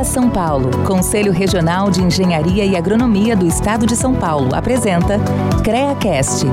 CREA São Paulo, Conselho Regional de Engenharia e Agronomia do Estado de São Paulo, apresenta CREACast.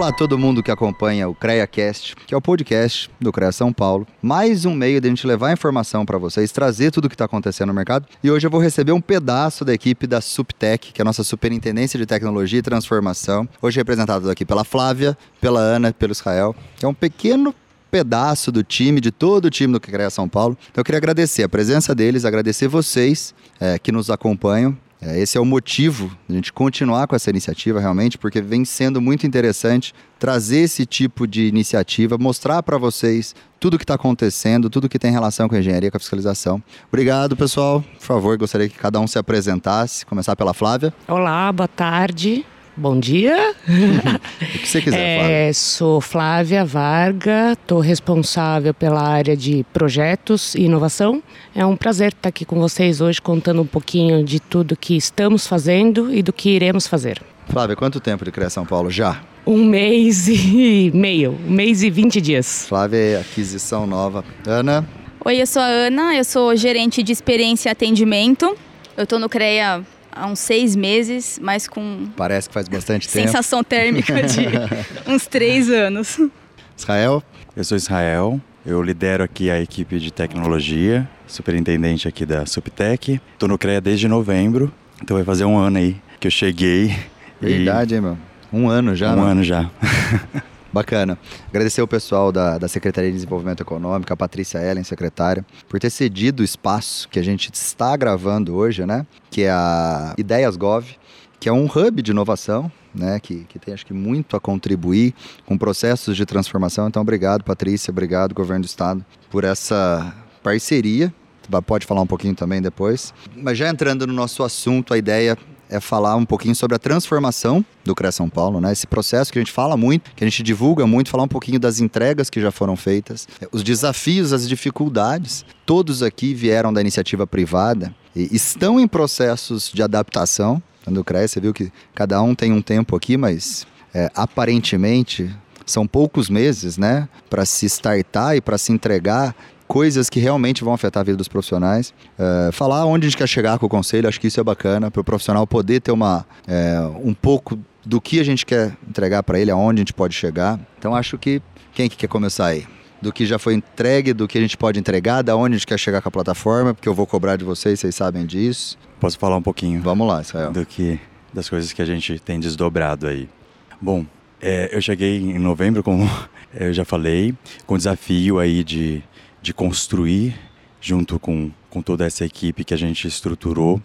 Olá a todo mundo que acompanha o CreaCast, que é o podcast do CREA São Paulo. Mais um meio de a gente levar informação para vocês, trazer tudo o que está acontecendo no mercado. E hoje eu vou receber um pedaço da equipe da Subtech, que é a nossa Superintendência de Tecnologia e Transformação. Hoje representado aqui pela Flávia, pela Ana, pelo Israel, é um pequeno pedaço do time, de todo o time do CREA São Paulo. Então eu queria agradecer a presença deles, agradecer vocês é, que nos acompanham esse é o motivo de a gente continuar com essa iniciativa realmente, porque vem sendo muito interessante trazer esse tipo de iniciativa, mostrar para vocês tudo o que está acontecendo, tudo que tem relação com a engenharia, com a fiscalização. Obrigado, pessoal. Por favor, gostaria que cada um se apresentasse. Começar pela Flávia. Olá, boa tarde. Bom dia. o que você quiser, é, Flávia. Sou Flávia Varga, estou responsável pela área de projetos e inovação. É um prazer estar aqui com vocês hoje contando um pouquinho de tudo que estamos fazendo e do que iremos fazer. Flávia, quanto tempo de Criação Paulo já? Um mês e meio, um mês e vinte dias. Flávia é aquisição nova. Ana? Oi, eu sou a Ana, eu sou gerente de experiência e atendimento. Eu estou no CREA há uns seis meses, mas com. Parece que faz bastante tempo. Sensação térmica de uns três anos. Israel? Eu sou Israel, eu lidero aqui a equipe de tecnologia, superintendente aqui da Subtech. Estou no CREA desde novembro, então vai fazer um ano aí que eu cheguei. Verdade, e... hein, meu? Um ano já, Um né? ano já. Bacana. Agradecer o pessoal da, da Secretaria de Desenvolvimento Econômico, a Patrícia Ellen, secretária, por ter cedido o espaço que a gente está gravando hoje, né? Que é a Ideias Gov, que é um hub de inovação, né? Que, que tem, acho que, muito a contribuir com processos de transformação. Então, obrigado, Patrícia, obrigado, Governo do Estado, por essa parceria. Pode falar um pouquinho também depois. Mas já entrando no nosso assunto, a ideia é falar um pouquinho sobre a transformação do CREA São Paulo, né? Esse processo que a gente fala muito, que a gente divulga muito, falar um pouquinho das entregas que já foram feitas, os desafios, as dificuldades. Todos aqui vieram da iniciativa privada e estão em processos de adaptação do CREA. Você viu que cada um tem um tempo aqui, mas é, aparentemente são poucos meses, né, para se startar e para se entregar coisas que realmente vão afetar a vida dos profissionais. É, falar onde a gente quer chegar com o conselho, acho que isso é bacana, para o profissional poder ter uma, é, um pouco do que a gente quer entregar para ele, aonde a gente pode chegar. Então acho que quem que quer começar aí? Do que já foi entregue, do que a gente pode entregar, da onde a gente quer chegar com a plataforma, porque eu vou cobrar de vocês, vocês sabem disso. Posso falar um pouquinho? Vamos lá, Israel. Do que das coisas que a gente tem desdobrado aí. Bom, é, eu cheguei em novembro, como eu já falei, com o desafio aí de de construir, junto com, com toda essa equipe que a gente estruturou,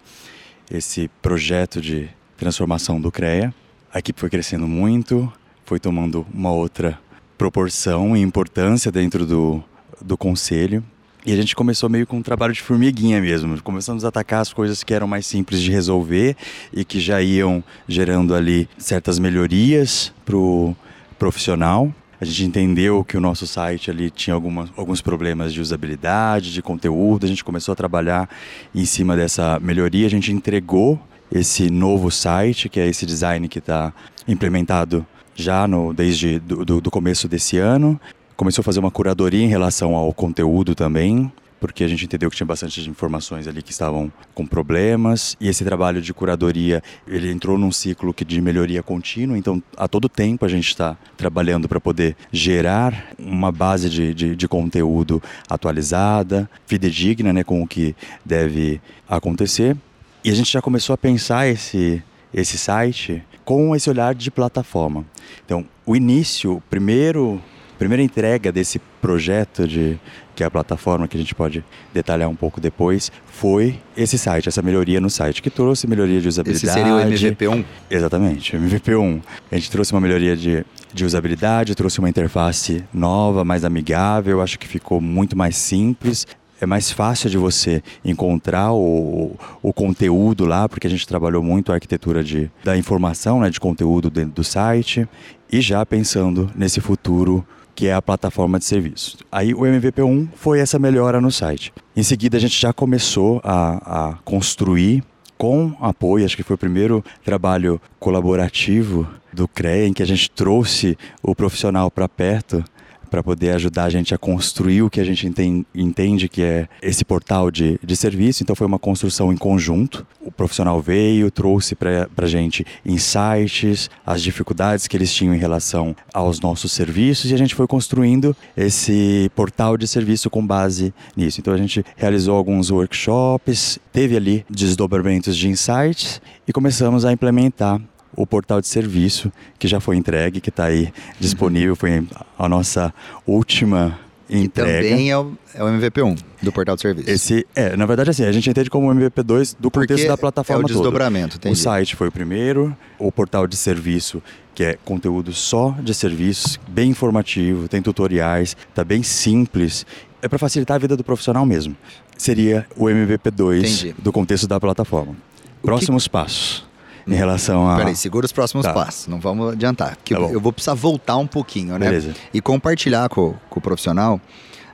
esse projeto de transformação do CREA. A equipe foi crescendo muito, foi tomando uma outra proporção e importância dentro do, do conselho. E a gente começou meio com um trabalho de formiguinha mesmo. Começamos a atacar as coisas que eram mais simples de resolver e que já iam gerando ali certas melhorias para o profissional. A gente entendeu que o nosso site ali tinha algumas, alguns problemas de usabilidade, de conteúdo. A gente começou a trabalhar em cima dessa melhoria. A gente entregou esse novo site, que é esse design que está implementado já no, desde do, do, começo desse ano. Começou a fazer uma curadoria em relação ao conteúdo também porque a gente entendeu que tinha bastante informações ali que estavam com problemas e esse trabalho de curadoria ele entrou num ciclo que de melhoria contínua então a todo tempo a gente está trabalhando para poder gerar uma base de, de, de, conteúdo atualizada fidedigna né com o que deve acontecer. E a gente já começou a pensar esse esse site com esse olhar de plataforma. Então o início o primeiro primeira entrega desse projeto de que é a plataforma que a gente pode detalhar um pouco depois, foi esse site, essa melhoria no site, que trouxe melhoria de usabilidade. Esse seria o MVP1? Exatamente, MVP1. A gente trouxe uma melhoria de, de usabilidade, trouxe uma interface nova, mais amigável, acho que ficou muito mais simples é mais fácil de você encontrar o, o conteúdo lá, porque a gente trabalhou muito a arquitetura de, da informação, né, de conteúdo dentro do site, e já pensando nesse futuro que é a plataforma de serviço. Aí o MVP1 foi essa melhora no site. Em seguida, a gente já começou a, a construir com apoio, acho que foi o primeiro trabalho colaborativo do CREA, em que a gente trouxe o profissional para perto para poder ajudar a gente a construir o que a gente entende que é esse portal de, de serviço. Então foi uma construção em conjunto. O profissional veio, trouxe para a gente insights, as dificuldades que eles tinham em relação aos nossos serviços e a gente foi construindo esse portal de serviço com base nisso. Então a gente realizou alguns workshops, teve ali desdobramentos de insights e começamos a implementar o portal de serviço, que já foi entregue, que está aí disponível, foi a nossa última entrega. E também é o, é o MVP1 do portal de serviço. Esse, é, na verdade, assim, a gente entende como MVP2 do Porque contexto da plataforma é o desdobramento, todo. O site foi o primeiro, o portal de serviço, que é conteúdo só de serviços, bem informativo, tem tutoriais, tá bem simples. É para facilitar a vida do profissional mesmo. Seria o MVP2 Entendi. do contexto da plataforma. Próximos que... passos em relação a. Peraí, segura os próximos tá. passos, não vamos adiantar. Tá eu, eu, vou precisar voltar um pouquinho, né? Beleza. E compartilhar com, com o profissional,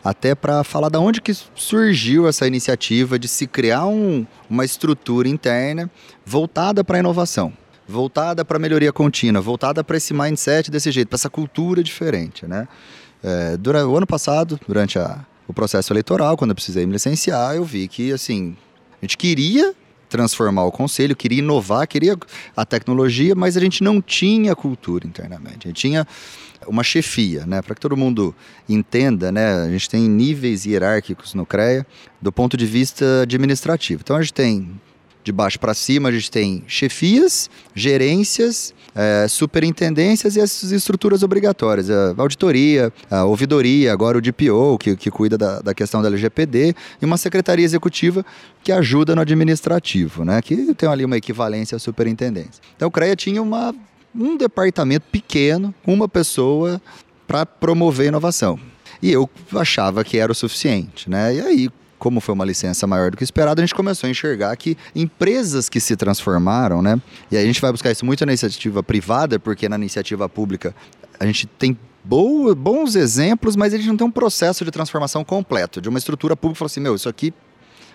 até para falar da onde que surgiu essa iniciativa de se criar um, uma estrutura interna voltada para a inovação. Voltada para a melhoria contínua, voltada para esse mindset desse jeito, para essa cultura diferente, né? É, durante, o ano passado, durante a, o processo eleitoral, quando eu precisei me licenciar, eu vi que, assim, a gente queria transformar o conselho, queria inovar, queria a tecnologia, mas a gente não tinha cultura internamente. A gente tinha uma chefia, né? Para que todo mundo entenda, né? A gente tem níveis hierárquicos no CREA do ponto de vista administrativo. Então a gente tem de baixo para cima, a gente tem chefias, gerências, é, superintendências e as estruturas obrigatórias. A auditoria, a ouvidoria, agora o DPO, que, que cuida da, da questão da LGPD, e uma secretaria executiva que ajuda no administrativo, né? que tem ali uma equivalência à superintendência. Então o CREA tinha uma, um departamento pequeno, uma pessoa para promover inovação. E eu achava que era o suficiente, né? E aí, como foi uma licença maior do que esperado, a gente começou a enxergar que empresas que se transformaram, né? E a gente vai buscar isso muito na iniciativa privada, porque na iniciativa pública a gente tem boa, bons exemplos, mas a gente não tem um processo de transformação completo, de uma estrutura pública falou assim, meu, isso aqui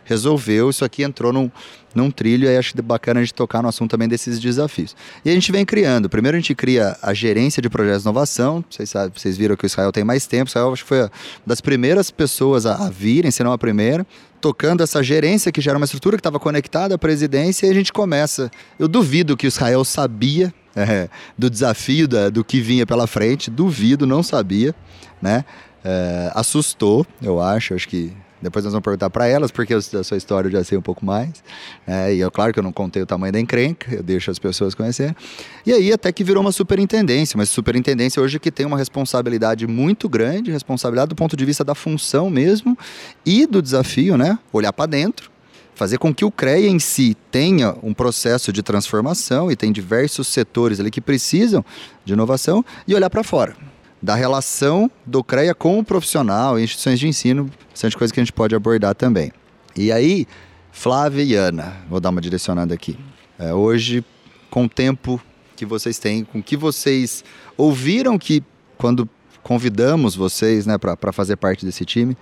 resolveu, isso aqui entrou num, num trilho, e acho bacana a gente tocar no assunto também desses desafios. E a gente vem criando. Primeiro a gente cria a gerência de projetos de inovação. Vocês, sabem, vocês viram que o Israel tem mais tempo. O Israel acho que foi uma das primeiras pessoas a, a virem, se não a primeira, tocando essa gerência que já era uma estrutura que estava conectada à presidência e a gente começa. Eu duvido que o Israel sabia é, do desafio da, do que vinha pela frente, duvido, não sabia, né? É, assustou, eu acho, acho que depois nós vamos perguntar para elas, porque a sua história eu já sei um pouco mais. É, e é claro que eu não contei o tamanho da encrenca, eu deixo as pessoas conhecerem. E aí até que virou uma superintendência, mas superintendência hoje que tem uma responsabilidade muito grande, responsabilidade do ponto de vista da função mesmo e do desafio, né? Olhar para dentro, fazer com que o CREA em si tenha um processo de transformação e tem diversos setores ali que precisam de inovação e olhar para fora da relação do CREA com o profissional e instituições de ensino, bastante coisa que a gente pode abordar também. E aí, Flávia e Ana, vou dar uma direcionada aqui. É, hoje, com o tempo que vocês têm, com que vocês ouviram que quando convidamos vocês né, para fazer parte desse time,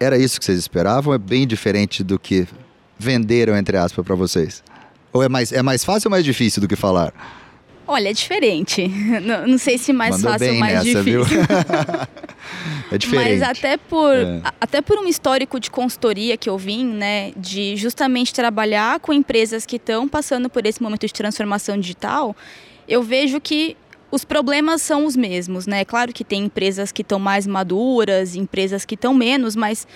era isso que vocês esperavam? É bem diferente do que venderam, entre aspas, para vocês? Ou é mais, é mais fácil ou mais difícil do que falar? Olha, é diferente. Não, não sei se mais Mandou fácil ou mais nessa, difícil. é diferente. Mas até por, é. até por um histórico de consultoria que eu vim, né, de justamente trabalhar com empresas que estão passando por esse momento de transformação digital, eu vejo que os problemas são os mesmos, né? Claro que tem empresas que estão mais maduras, empresas que estão menos, mas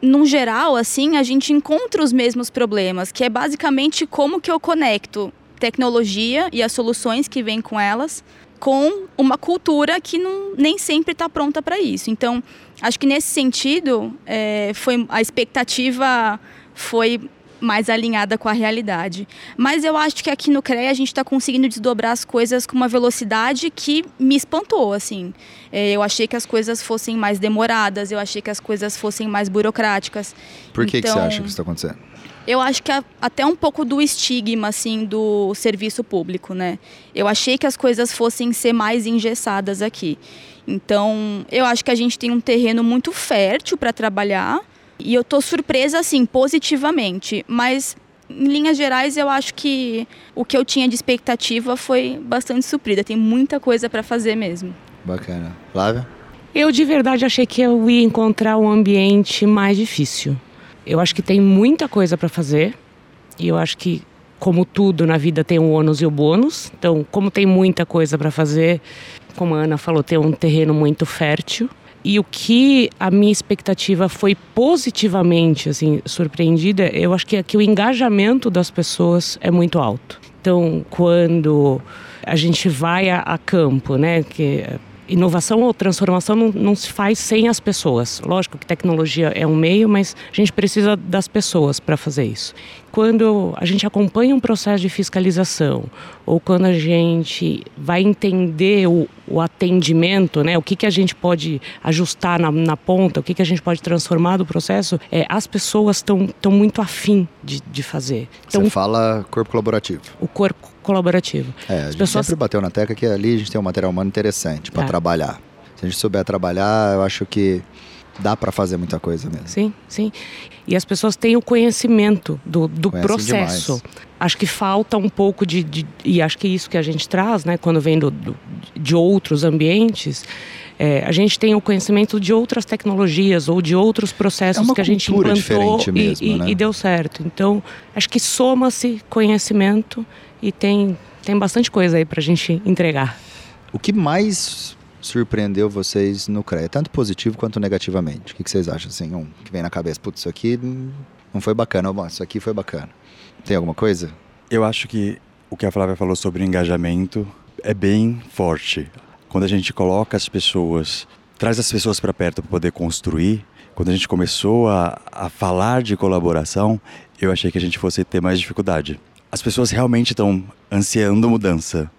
num geral, assim, a gente encontra os mesmos problemas, que é basicamente como que eu conecto tecnologia e as soluções que vêm com elas com uma cultura que não, nem sempre está pronta para isso. Então, acho que nesse sentido, é, foi a expectativa foi mais alinhada com a realidade. Mas eu acho que aqui no CREA a gente está conseguindo desdobrar as coisas com uma velocidade que me espantou, assim. É, eu achei que as coisas fossem mais demoradas, eu achei que as coisas fossem mais burocráticas. Por que, então, que você então, acha que isso está acontecendo? Eu acho que até um pouco do estigma assim do serviço público, né? Eu achei que as coisas fossem ser mais engessadas aqui. Então, eu acho que a gente tem um terreno muito fértil para trabalhar e eu tô surpresa assim positivamente, mas em linhas gerais, eu acho que o que eu tinha de expectativa foi bastante suprida. Tem muita coisa para fazer mesmo. Bacana. Flávia? Eu de verdade achei que eu ia encontrar um ambiente mais difícil. Eu acho que tem muita coisa para fazer. E eu acho que, como tudo na vida, tem o ônus e o bônus. Então, como tem muita coisa para fazer, como a Ana falou, tem um terreno muito fértil. E o que a minha expectativa foi positivamente assim surpreendida, eu acho que, é que o engajamento das pessoas é muito alto. Então, quando a gente vai a, a campo, né, que inovação ou transformação não, não, se faz sem as pessoas. Lógico que tecnologia é um meio, mas a gente precisa das pessoas para fazer isso. Quando a gente acompanha um processo de fiscalização ou quando a gente vai entender o, o atendimento, né, o que, que a gente pode ajustar na, na ponta, o que, que a gente pode transformar do processo, é, as pessoas estão muito afim de, de fazer. Então, Você fala corpo colaborativo. O corpo colaborativo. É, a gente pessoas... sempre bateu na tecla que ali a gente tem um material humano interessante para é. trabalhar. Se a gente souber trabalhar, eu acho que dá para fazer muita coisa mesmo. Sim, sim. E as pessoas têm o conhecimento do, do processo. Demais. Acho que falta um pouco de, de, E acho que isso que a gente traz, né, quando vem do, do de outros ambientes. É, a gente tem o conhecimento de outras tecnologias ou de outros processos é que a gente implantou e, mesmo, e, né? e deu certo. Então, acho que soma-se conhecimento e tem, tem bastante coisa aí para a gente entregar. O que mais surpreendeu vocês no CREA, tanto positivo quanto negativamente? O que, vocês acham? Assim, um que vem na cabeça, putz, isso aqui não foi bacana, bom, isso aqui foi bacana. Tem alguma coisa? Eu acho que o que a Flávia falou sobre engajamento é bem forte. Quando a gente coloca as pessoas, traz as pessoas para perto para poder construir, quando a gente começou a, a falar de colaboração, eu achei que a gente fosse ter mais dificuldade as pessoas realmente estão ansiando mudança.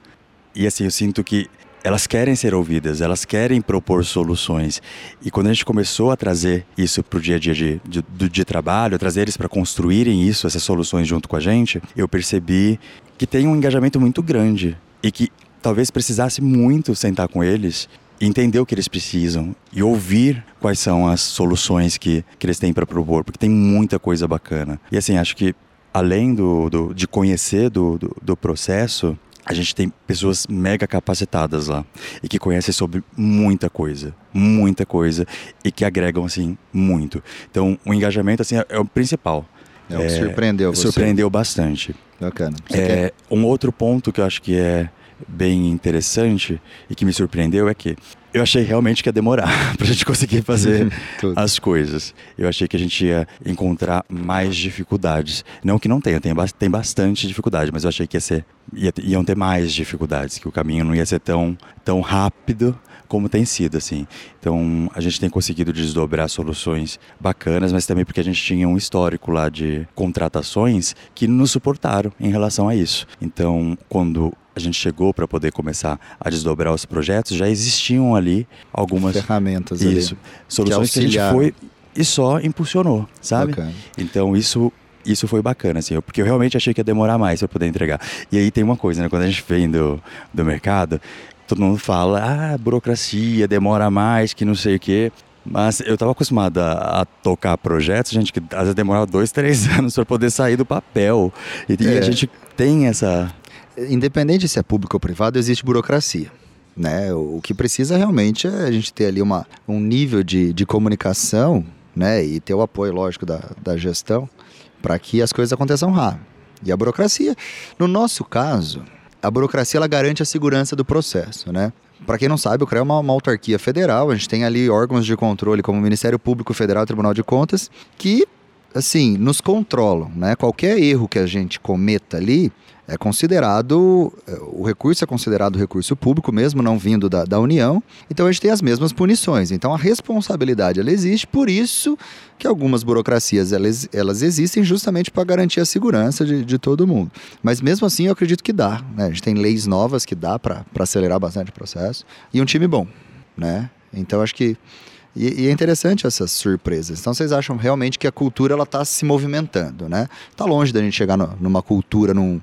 E assim, eu sinto que elas querem ser ouvidas, elas querem propor soluções. E quando a gente começou a trazer isso para o dia a dia de, de, de, de trabalho, trazer eles para construírem isso, essas soluções junto com a gente, eu percebi que tem um engajamento muito grande e que talvez precisasse muito sentar com eles entender o que eles precisam e ouvir quais são as soluções que, que eles têm para propor, porque tem muita coisa bacana. E assim, acho que além do, do de conhecer do, do, do processo, a gente tem pessoas mega capacitadas lá e que conhecem sobre muita coisa, muita coisa e que agregam assim muito. Então, o engajamento assim é, o principal. É, é, surpreendeu você. Surpreendeu bastante. Bacana. É, um outro ponto que eu acho que é bem interessante e que me surpreendeu é que eu achei realmente que ia demorar para a gente conseguir fazer as coisas. Eu achei que a gente ia encontrar mais dificuldades. Não que não tenha, tem, tem bastante dificuldade, mas eu achei que ia ser, ia, iam ter mais dificuldades, que o caminho não ia ser tão, tão rápido como tem sido, assim. Então, a gente tem conseguido desdobrar soluções bacanas, mas também porque a gente tinha um histórico lá de contratações que nos suportaram em relação a isso. Então, quando a gente chegou para poder começar a desdobrar os projetos, já existiam ali algumas ferramentas isso, ali, soluções que, que, a gente foi e só impulsionou, sabe? Bacana. Então isso isso foi bacana, assim, porque eu realmente achei que ia demorar mais para poder entregar. E aí tem uma coisa, né? Quando a gente vem do, do mercado, todo mundo fala, ah, burocracia, demora mais, que não sei o quê. Mas eu estava acostumado a, a, tocar projetos, gente, que às vezes demorava dois, três anos para poder sair do papel. E, é. e, a gente tem essa, independente se é público ou privado, existe burocracia. Né? O que precisa realmente é a gente ter ali uma, um nível de, de comunicação né? e ter o apoio, lógico, da, da gestão para que as coisas aconteçam rápido. E a burocracia, no nosso caso, a burocracia ela garante a segurança do processo, né? Para quem não sabe, o CREA é uma, uma, autarquia federal, a gente tem ali órgãos de controle como o Ministério Público Federal e Tribunal de Contas, que, assim, nos controlam, né? Qualquer erro que a gente cometa ali, é considerado, é, o recurso é considerado recurso público, mesmo não vindo da, da União, então a gente tem as mesmas punições. Então a responsabilidade ela existe, por isso que algumas burocracias elas, elas existem justamente para garantir a segurança de, de todo mundo. Mas mesmo assim eu acredito que dá. Né? A gente tem leis novas que dá para acelerar bastante o processo e um time bom. Né? Então acho que e, e, é interessante essas surpresas. Então vocês acham realmente que a cultura ela está se movimentando, né? Está longe da gente chegar no, numa cultura, num,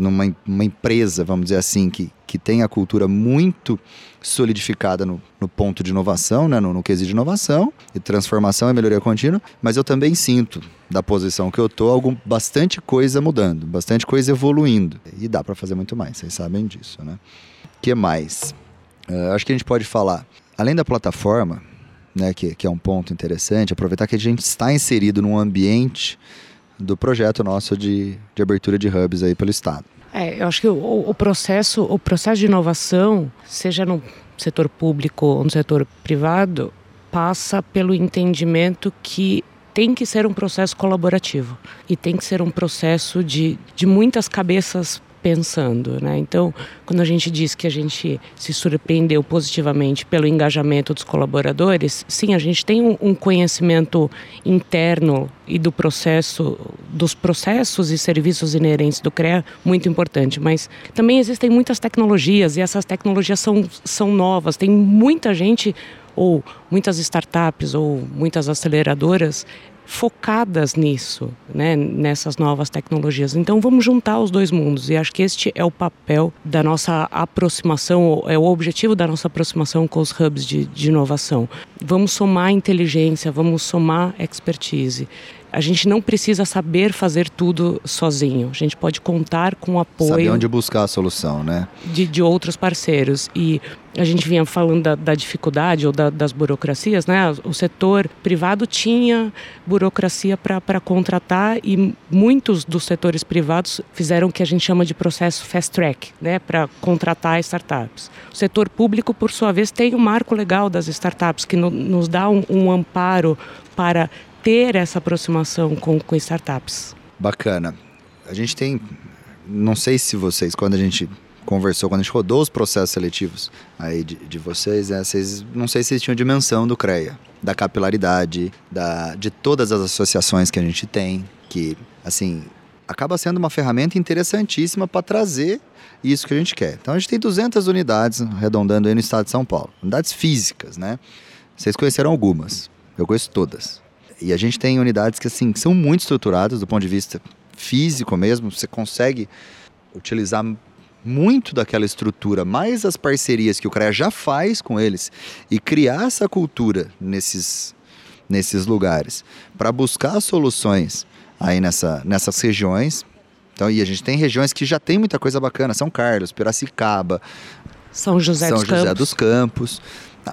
numa uma empresa, vamos dizer assim, que que tem a cultura muito solidificada no, no ponto de inovação, né, no, no quesito de inovação e transformação e melhoria contínua, mas eu também sinto da posição que eu tô algum, bastante coisa mudando, bastante coisa evoluindo e dá para fazer muito mais, vocês sabem disso, né? Que mais? Uh, acho que a gente pode falar, além da plataforma, né, que, que é um ponto interessante, aproveitar que a gente está inserido num ambiente do projeto nosso de, de abertura de hubs aí pelo estado. É, eu acho que o, o, processo, o processo de inovação, seja no setor público ou no setor privado, passa pelo entendimento que tem que ser um processo colaborativo e tem que ser um processo de, de muitas cabeças pensando, né? Então, quando a gente diz que a gente se surpreendeu positivamente pelo engajamento dos colaboradores, sim, a gente tem um, conhecimento interno e do processo, dos processos e serviços inerentes do CREA muito importante, mas também existem muitas tecnologias e essas tecnologias são, são novas. Tem muita gente ou muitas startups ou muitas aceleradoras focadas nisso, né, nessas novas tecnologias. Então vamos juntar os dois mundos e acho que este é o papel da nossa aproximação, é o objetivo da nossa aproximação com os hubs de, de inovação. Vamos somar inteligência, vamos somar expertise a gente não precisa saber fazer tudo sozinho. A gente pode contar com o apoio. Saber onde buscar a solução, né? De, de outros parceiros. E a gente vinha falando da, da dificuldade ou da, das burocracias, né? O setor privado tinha burocracia para contratar e muitos dos setores privados fizeram o que a gente chama de processo fast track, né? Para contratar startups. O setor público, por sua vez, tem o um marco legal das startups que no, nos dá um, um amparo para ter essa aproximação com, com startups. Bacana. A gente tem, não sei se vocês, quando a gente conversou, quando a gente rodou os processos seletivos aí de, de vocês, né, vocês, não sei se vocês tinham dimensão do CREA, da capilaridade, da, de todas as associações que a gente tem, que, assim, acaba sendo uma ferramenta interessantíssima para trazer isso que a gente quer. Então a gente tem 200 unidades arredondando aí no estado de São Paulo, unidades físicas, né? Vocês conheceram algumas, eu conheço todas. E a gente tem unidades que assim são muito estruturadas do ponto de vista físico mesmo. Você consegue utilizar muito daquela estrutura, mais as parcerias que o CREA já faz com eles e criar essa cultura nesses, nesses lugares para buscar soluções aí nessa, nessas regiões. Então, e a gente tem regiões que já tem muita coisa bacana, São Carlos, Piracicaba, São José, São dos, José Campos. dos Campos.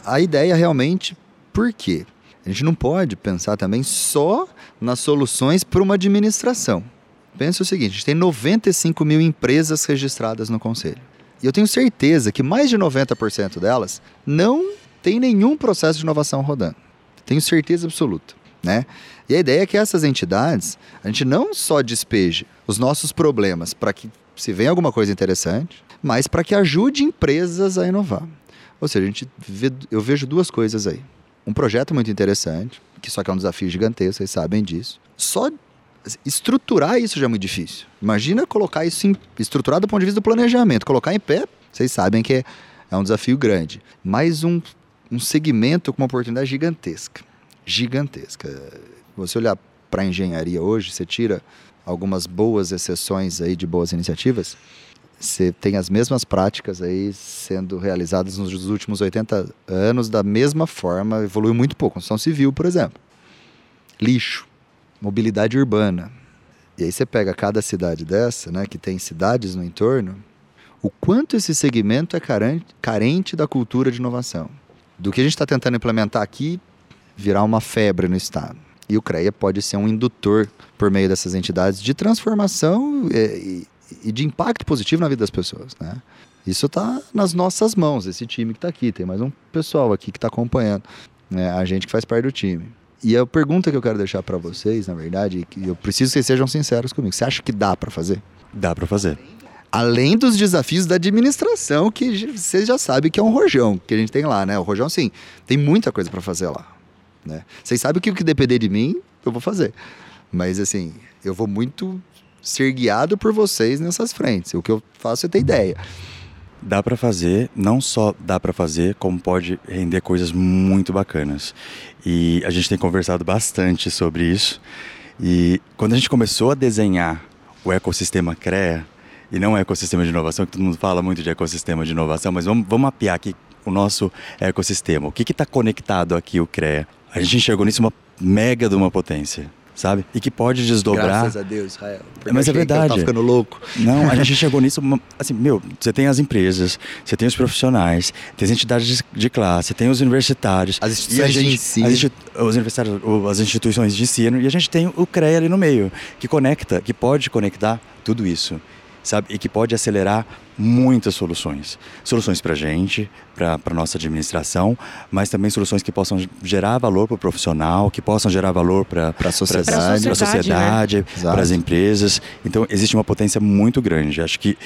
A ideia realmente, por quê? A gente não pode pensar também só nas soluções para uma administração. Pensa o seguinte: a gente tem 95 mil empresas registradas no Conselho. E eu tenho certeza que mais de 90% delas não tem nenhum processo de inovação rodando. Tenho certeza absoluta. Né? E a ideia é que essas entidades, a gente não só despeje os nossos problemas para que se venha alguma coisa interessante, mas para que ajude empresas a inovar. Ou seja, a gente vê, eu vejo duas coisas aí um projeto muito interessante, que só que é um desafio gigantesco, vocês sabem disso. Só estruturar isso já é muito difícil. Imagina colocar isso em, estruturar do ponto de vista do planejamento, colocar em pé, vocês sabem que é, é um desafio grande. Mais um, um segmento com uma oportunidade gigantesca. Gigantesca. Você olhar para a engenharia hoje, você tira algumas boas exceções aí de boas iniciativas, você tem as mesmas práticas aí sendo realizadas nos últimos 80 anos da mesma forma, evoluiu muito pouco. Construção civil, por exemplo. Lixo, mobilidade urbana. E aí você pega cada cidade dessa, né, que tem cidades no entorno, o quanto esse segmento é carente, da cultura de inovação. Do que a gente está tentando implementar aqui, virar uma febre no Estado. E o CREA pode ser um indutor, por meio dessas entidades, de transformação e, e de impacto positivo na vida das pessoas, né? Isso está nas nossas mãos, esse time que está aqui. Tem mais um pessoal aqui que está acompanhando, né? a gente que faz parte do time. E a pergunta que eu quero deixar para vocês, na verdade, que eu preciso que vocês sejam sinceros comigo. Você acha que dá para fazer? Dá para fazer. Além dos desafios da administração, que vocês já sabem que é um rojão que a gente tem lá, né? O rojão, sim, tem muita coisa para fazer lá. Né? Vocês sabem que o que depender de mim, eu vou fazer. Mas, assim, eu vou muito ser guiado por vocês nessas frentes. O que eu faço é ter ideia. Dá para fazer, não só dá para fazer, como pode render coisas muito bacanas. E a gente tem conversado bastante sobre isso. E quando a gente começou a desenhar o ecossistema CREA, e não é ecossistema de inovação, que todo mundo fala muito de ecossistema de inovação, mas vamos, vamos mapear aqui o nosso ecossistema. O que está conectado aqui, o CREA? A gente enxergou nisso uma mega de uma potência sabe? E que pode desdobrar. Graças a Deus, Israel. Mas é verdade. Tá ficando louco. Não, a gente chegou nisso, assim, meu, você tem as empresas, você tem os profissionais, tem as entidades de classe, tem os universitários. As instituições gente, de ensino. As, os universitários, as instituições de ensino, e a gente tem o CREA ali no meio, que conecta, que pode conectar tudo isso sabe? E que pode acelerar muitas soluções. Soluções para a gente, para a nossa administração, mas também soluções que possam gerar valor para o profissional, que possam gerar valor para a sociedade, para sociedade, né? para as empresas. Então, existe uma potência muito grande. Acho que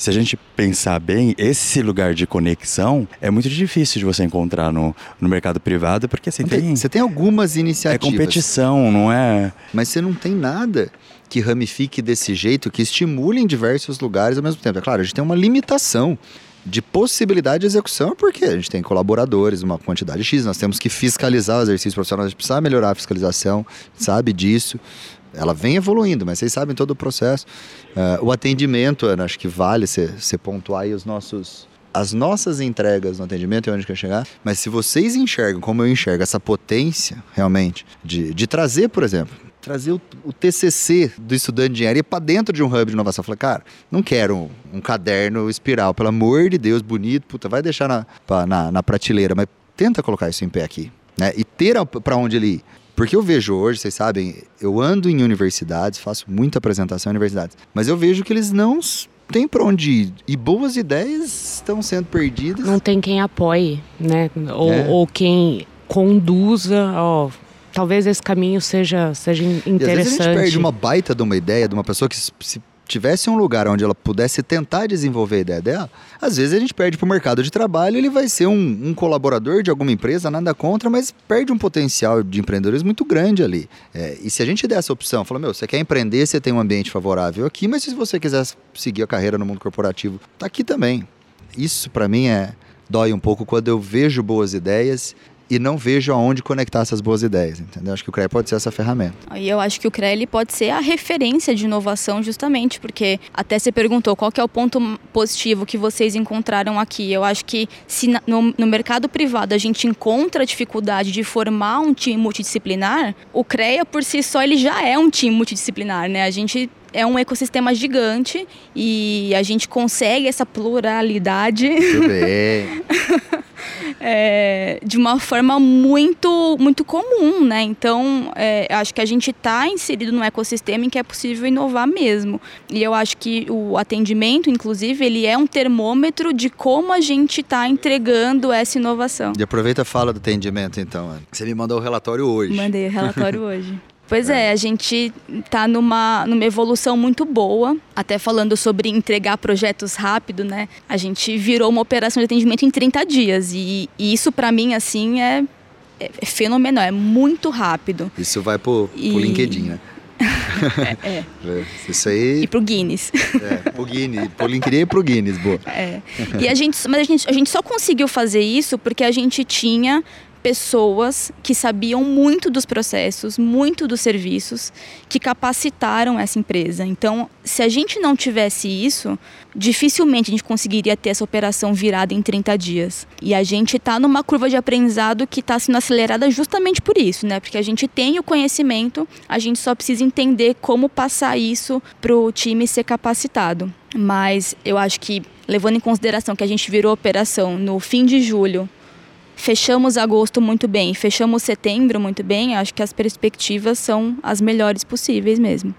se a gente pensar bem, esse lugar de conexão é muito difícil de você encontrar no, no mercado privado, porque assim, tem, você tem algumas iniciativas. É competição, não é? Mas você não tem nada que ramifique desse jeito, que estimule em diversos lugares ao mesmo tempo. É claro, a gente tem uma limitação de possibilidade de execução, porque a gente tem colaboradores, uma quantidade X, nós temos que fiscalizar o exercício profissional, a gente precisa melhorar a fiscalização, sabe disso. Ela vem evoluindo, mas vocês sabem todo o processo. Uh, o atendimento, Ana, acho que vale você pontuar aí os nossos as nossas entregas no atendimento é onde quer chegar, mas se vocês enxergam, como eu enxergo, essa potência realmente de, de trazer, por exemplo, trazer o, o TCC do estudante de engenharia para dentro de um hub de inovação. Eu falei, cara, não quero um, um, caderno espiral, pelo amor de Deus, bonito, puta, vai deixar na, na, na prateleira, mas tenta colocar isso em pé aqui, né? E ter para onde ele ir. Porque eu vejo hoje, vocês sabem, eu ando em universidades, faço muita apresentação em universidades, mas eu vejo que eles não têm para onde ir. E boas ideias estão sendo perdidas. Não tem quem apoie, né? Ou, é. ou quem conduza, ó, talvez esse caminho seja, seja interessante. E às vezes a gente perde uma baita de uma ideia de uma pessoa que se tivesse um lugar onde ela pudesse tentar desenvolver a ideia dela, às vezes a gente perde para o mercado de trabalho, ele vai ser um, um, colaborador de alguma empresa, nada contra, mas perde um potencial de empreendedorismo muito grande ali. É, e se a gente der essa opção, fala, meu, você quer empreender, você tem um ambiente favorável aqui, mas se você quiser seguir a carreira no mundo corporativo, tá aqui também. Isso para mim é dói um pouco quando eu vejo boas ideias e não vejo aonde conectar essas boas ideias, entendeu? Acho que o CREA pode ser essa ferramenta. E eu acho que o CREA ele pode ser a referência de inovação justamente, porque até você perguntou qual é o ponto positivo que vocês encontraram aqui. Eu acho que se no, no mercado privado a gente encontra a dificuldade de formar um time multidisciplinar, o CREA por si só ele já é um time multidisciplinar, né? A gente é um ecossistema gigante e a gente consegue essa pluralidade. É, de uma forma muito, muito comum, né? Então, é, acho que a gente está inserido num ecossistema em que é possível inovar mesmo. E eu acho que o atendimento, inclusive, ele é um termômetro de como a gente está entregando essa inovação. E aproveita a fala do atendimento, então. Você me mandou o relatório hoje. Mandei o relatório hoje. Pois é. é, a gente está numa, numa evolução muito boa. Até falando sobre entregar projetos rápido, né? A gente virou uma operação de atendimento em 30 dias. E, e isso, para mim, assim, é, é, fenomenal, é muito rápido. Isso vai pro, e... pro LinkedIn, né? é, é. Isso aí. E pro Guinness. É, pro Guinness. Pro LinkedIn e pro Guinness, boa. É. E a gente, mas a gente, a gente só conseguiu fazer isso porque a gente tinha pessoas que sabiam muito dos processos, muito dos serviços, que capacitaram essa empresa. Então, se a gente não tivesse isso, dificilmente a gente conseguiria ter essa operação virada em 30 dias. E a gente está numa curva de aprendizado que está sendo acelerada justamente por isso, né? Porque a gente tem o conhecimento, a gente só precisa entender como passar isso para o time ser capacitado. Mas eu acho que, levando em consideração que a gente virou operação no fim de julho fechamos agosto muito bem, fechamos setembro muito bem, acho que as perspectivas são as melhores possíveis mesmo.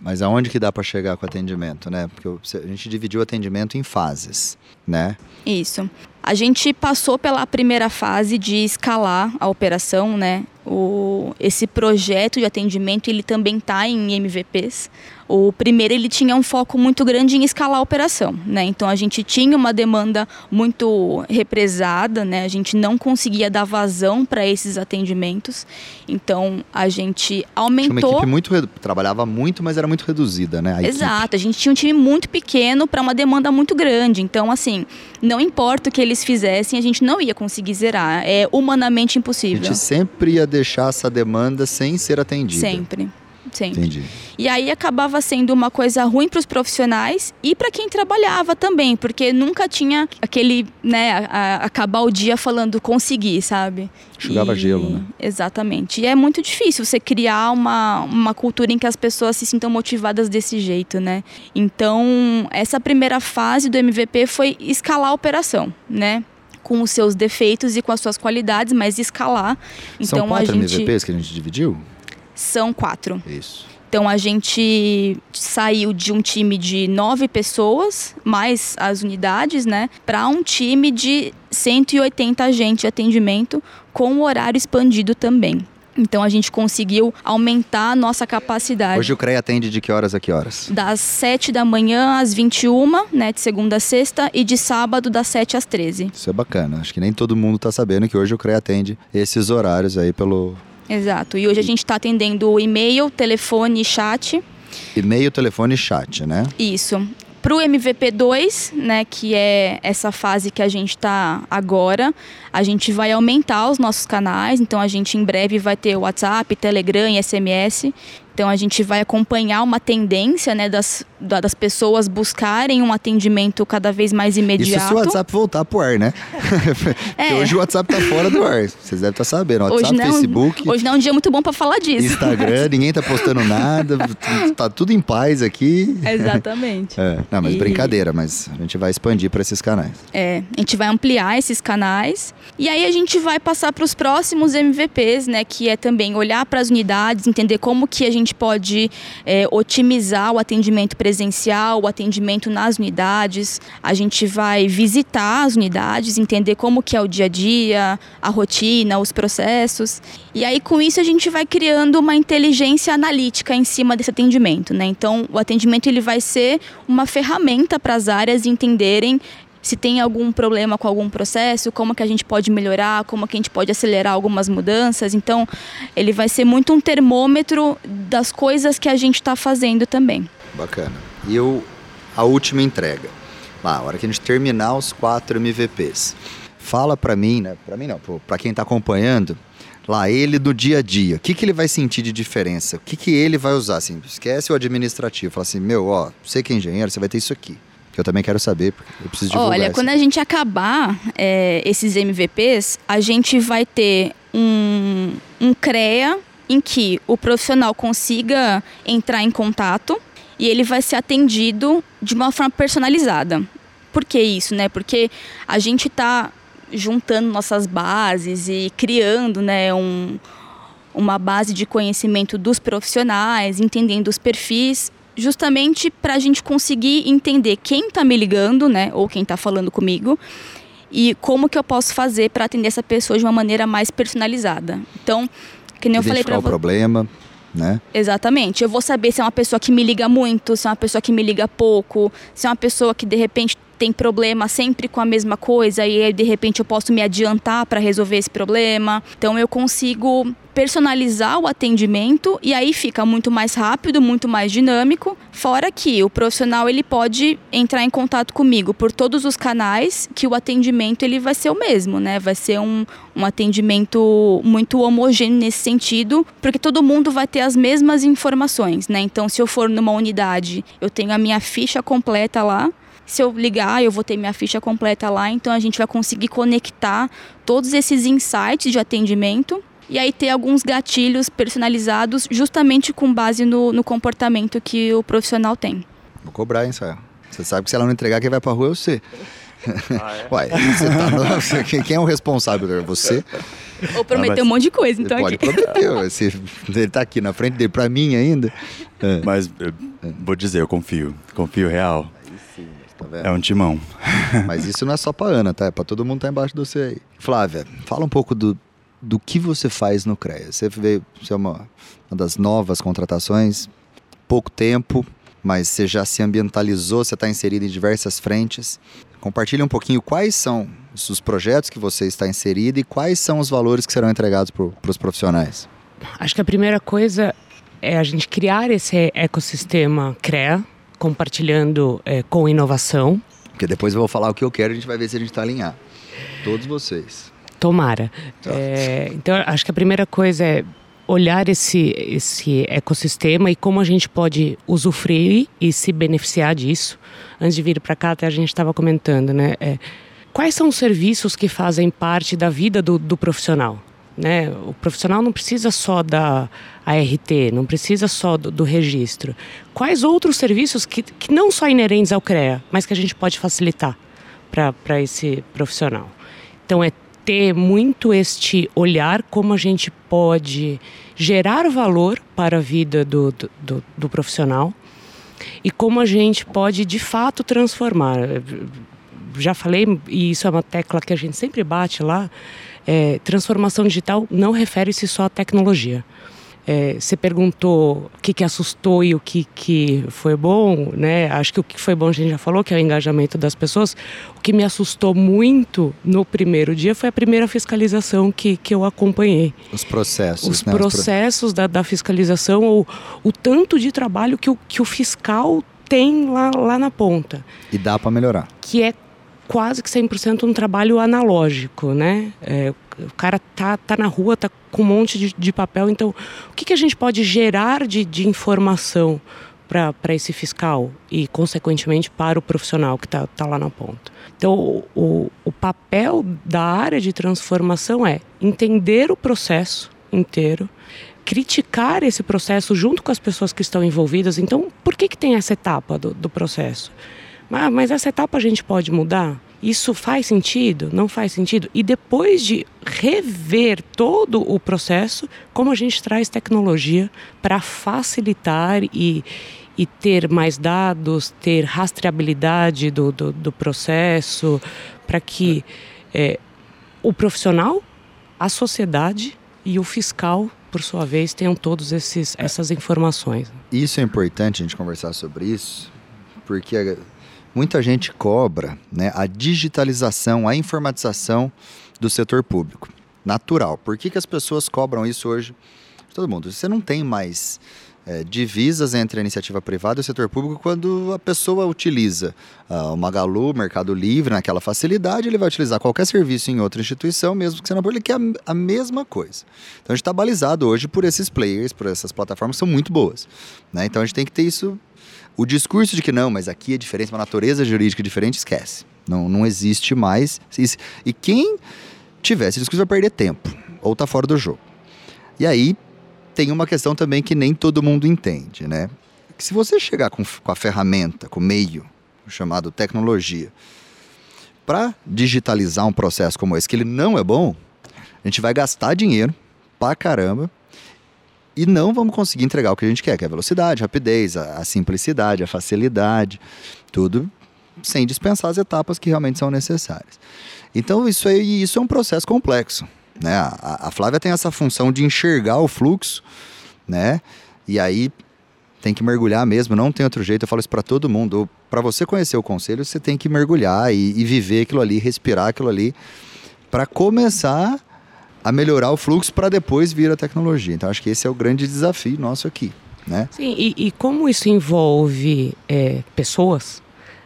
Mas aonde que dá para chegar com o atendimento, né? Porque a gente dividiu o atendimento em fases, né? Isso. A gente passou pela primeira fase de escalar a operação, né? O, esse projeto de atendimento ele também está em MVPs. O primeiro ele tinha um foco muito grande em escalar a operação, né? Então a gente tinha uma demanda muito represada, né? A gente não conseguia dar vazão para esses atendimentos. Então a gente aumentou. Tinha uma equipe muito trabalhava muito, mas era muito reduzida, né? A Exato. Equipe. A gente tinha um time muito pequeno para uma demanda muito grande. Então assim, não importa o que eles fizessem, a gente não ia conseguir zerar. É humanamente impossível. A gente sempre ia deixar essa demanda sem ser atendida. Sempre Sempre. Entendi. E aí acabava sendo uma coisa ruim para os profissionais e para quem trabalhava também, porque nunca tinha aquele, né, a- a- acabar o dia falando consegui, sabe? Enxugava E- gelo, né? Exatamente. E é muito difícil você criar uma, uma cultura em que as pessoas se sintam motivadas desse jeito, né? Então, essa primeira fase do MVP foi escalar a operação, né? Com os seus defeitos e com as suas qualidades, mas escalar. Então São quatro a gente MVPs que a gente dividiu? São quatro. Isso. Então a gente saiu de um time de nove pessoas, mais as unidades, né, para um time de 180 agentes de atendimento com o horário expandido também. Então a gente conseguiu aumentar a nossa capacidade. Hoje o CREA atende de que horas a que horas? Das 7 da manhã às 21, né, de segunda a sexta, e de sábado das 7 às 13. Isso é bacana. Acho que nem todo mundo tá sabendo que hoje o CREA atende esses horários aí pelo Exato. E hoje a gente está atendendo e-mail, telefone e chat. e-mail, telefone e chat, né? Isso. Para o MVP2, né, que é essa fase que a gente está agora, a gente vai aumentar os nossos canais. Então, a gente em breve vai ter WhatsApp, Telegram e SMS. Então, a gente vai acompanhar uma tendência né, das, da- das pessoas buscarem um atendimento cada vez mais imediato. Isso se o WhatsApp voltar pro ar, né? É. hoje o WhatsApp tá fora do ar. Vocês devem estar sabendo. WhatsApp, hoje, não, Facebook, hoje não é um dia muito bom para falar disso. Instagram, ninguém tá postando nada. Tá tudo em paz aqui. Exatamente. É, não, mas E- brincadeira, mas a gente vai expandir para esses canais. É, a gente vai ampliar esses canais e aí a gente vai passar para os próximos MVPs, né? Que é também olhar para as unidades, entender como que a gente pode é, otimizar o atendimento presencial, o atendimento nas unidades. A gente vai visitar as unidades, entender como que é o dia a dia, a rotina, os processos. E aí com isso a gente vai criando uma inteligência analítica em cima desse atendimento, né? Então o atendimento ele vai ser uma ferramenta para as áreas entenderem se tem algum problema com algum processo, como que a gente pode melhorar, como que a gente pode acelerar algumas mudanças. Então, ele vai ser muito um termômetro das coisas que a gente está fazendo também. Bacana. E o, a última entrega. Lá, a hora que a gente terminar os quatro MVPs. Fala pra mim, né? Pra mim não, pô, pra quem tá acompanhando. Lá, ele do dia a dia. O que, que ele vai sentir de diferença? O que, que ele vai usar? Assim, esquece o administrativo. Fala assim, meu, ó, você que é engenheiro, você vai ter isso aqui. Que eu também quero saber, porque eu preciso divulgar Olha, isso. quando a gente acabar é, esses MVPs, a gente vai ter um, um CREA em que o profissional consiga entrar em contato e ele vai ser atendido de uma forma personalizada. Por que isso, né? Porque a gente está juntando nossas bases e criando, né, um, uma base de conhecimento dos profissionais, entendendo os perfis, justamente para a gente conseguir entender quem está me ligando, né, ou quem está falando comigo, e como que eu posso fazer para atender essa pessoa de uma maneira mais personalizada. Então, que nem eu falei para o problema, né? Exatamente. Eu vou saber se é uma pessoa que me liga muito, se é uma pessoa que me liga pouco, se é uma pessoa que de repente tem problema sempre com a mesma coisa e aí, de repente eu posso me adiantar para resolver esse problema. Então eu consigo personalizar o atendimento e aí fica muito mais rápido, muito mais dinâmico. Fora que o profissional ele pode entrar em contato comigo por todos os canais, que o atendimento ele vai ser o mesmo, né? Vai ser um, um atendimento muito homogêneo nesse sentido, porque todo mundo vai ter as mesmas informações, né? Então, se eu for numa unidade, eu tenho a minha ficha completa lá. Se eu ligar, eu vou ter minha ficha completa lá, então a gente vai conseguir conectar todos esses insights de atendimento e aí ter alguns gatilhos personalizados justamente com base no, no comportamento que o profissional tem. Vou cobrar, hein, Sael? Você sabe que se ela não entregar, quem vai pra rua é você. Uai, você tá no... quem- é o responsável? É você? Ou prometer mas- um monte de coisa, então pode aqui. prometer. ué. Se ele tá aqui na frente dele, pra mim ainda. É. Mas eu vou dizer, eu confio. Confio real. Tá vendo? É um timão. Mas isso não é só pra Ana, tá? É pra todo mundo que tá embaixo de você aí. Flávia, fala um pouco do, do que você faz no CREA. Você veio, você é uma, uma das novas contratações, pouco tempo, mas você já se ambientalizou, você está inserido em diversas frentes. Compartilhe um pouquinho quais são os projetos que você está inserido e quais são os valores que serão entregados para os profissionais. Acho que a primeira coisa é a gente criar esse ecossistema CREA, compartilhando eh, com inovação. Porque depois eu vou falar o que eu quero e a gente vai ver se a gente está alinhado. Todos vocês. Tomara. Tá. É, então, acho que a primeira coisa é olhar esse, esse ecossistema e como a gente pode usufruir e se beneficiar disso. Antes de vir para cá, até a gente estava comentando, né? É, quais são os serviços que fazem parte da vida do, do profissional? Né? O profissional não precisa só da ART, não precisa só do, do registro. Quais outros serviços que, que não só inerentes ao CREA, mas que a gente pode facilitar para esse profissional? Então, é ter muito este olhar como a gente pode gerar valor para a vida do, do, do, do profissional e como a gente pode de fato transformar. Já falei, e isso é uma tecla que a gente sempre bate lá, é, transformação digital não refere-se só à tecnologia. É, você perguntou o que, que assustou e o que, que foi bom, né? Acho que o que foi bom a gente já falou, que é o engajamento das pessoas. O que me assustou muito no primeiro dia foi a primeira fiscalização que, que eu acompanhei. Os processos. Os né? processos da, da fiscalização, ou o tanto de trabalho que o, que o fiscal tem lá, lá na ponta. E dá para melhorar. Que é quase que 100% um trabalho analógico, né? É, o cara tá, tá na rua, tá com um monte de, de papel. Então, o que, que a gente pode gerar de, de informação para esse fiscal e, consequentemente, para o profissional que está tá lá na ponta? Então, o, o, papel da área de transformação é entender o processo inteiro, criticar esse processo junto com as pessoas que estão envolvidas. Então, por que, que tem essa etapa do, do processo? Mas, mas essa etapa a gente pode mudar? Isso faz sentido? Não faz sentido? E depois de rever todo o processo, como a gente traz tecnologia para facilitar e, e ter mais dados, ter rastreabilidade do, do, do processo, para que é, o profissional, a sociedade e o fiscal, por sua vez, tenham todas essas informações. Isso é importante a gente conversar sobre isso, porque muita gente cobra né, a digitalização, a informatização do setor público. Natural. Por que, que as pessoas cobram isso hoje? Todo mundo. Você não tem mais é, divisas entre a iniciativa privada e o setor público quando a pessoa utiliza uh, o Magalu, Mercado Livre, naquela facilidade, ele vai utilizar qualquer serviço em outra instituição, mesmo que você não ele quer a, a mesma coisa. Então a gente está balizado hoje por esses players, por essas plataformas que são muito boas. Né? Então a gente tem que ter isso o discurso de que não, mas aqui é diferente, uma natureza jurídica diferente, esquece. Não, não existe mais. E quem tiver esse discurso vai perder tempo, ou tá fora do jogo. E aí tem uma questão também que nem todo mundo entende, né? Que se você chegar com, com a ferramenta, com o meio, chamado tecnologia, para digitalizar um processo como esse, que ele não é bom, a gente vai gastar dinheiro pra caramba e não vamos conseguir entregar o que a gente quer, que é a velocidade, a rapidez, a, a simplicidade, a facilidade, tudo sem dispensar as etapas que realmente são necessárias. Então isso aí, isso é um processo complexo, né? A, a Flávia tem essa função de enxergar o fluxo, né? E aí tem que mergulhar mesmo, não tem outro jeito. Eu falo isso para todo mundo. Para você conhecer o conselho, você tem que mergulhar e, e viver aquilo ali, respirar aquilo ali, para começar a melhorar o fluxo para depois vir a tecnologia. Então acho que esse é o grande desafio nosso aqui. Né? Sim, e, e como isso envolve é, pessoas,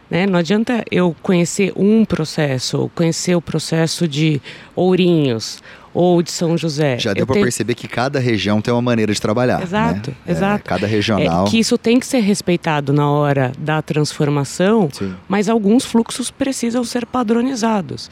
né? Não adianta eu conhecer um processo, conhecer o processo de Ourinhos ou de São José. Já deu para tenho... perceber que cada região tem uma maneira de trabalhar. Exato, né? exato. É, cada regional. É, que isso tem que ser respeitado na hora da transformação, Sim. mas alguns fluxos precisam ser padronizados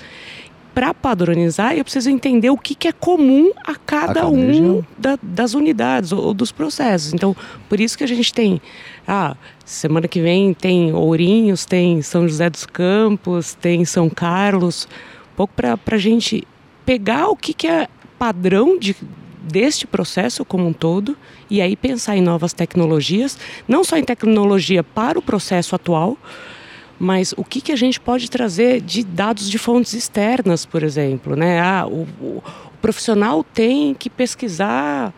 para padronizar, eu preciso entender o que, que é comum a cada, a cada um da, das unidades ou, ou, dos processos. Então, por isso que a gente tem. Ah, semana que vem tem Ourinhos, tem São José dos Campos, tem São Carlos. Um pouco para a gente pegar o que, que é padrão de, deste processo como um todo e aí pensar em novas tecnologias, não só em tecnologia para o processo atual, mas o que, que a gente pode trazer de dados de fontes externas, por exemplo? Né? Ah, o, o, o profissional tem que pesquisar,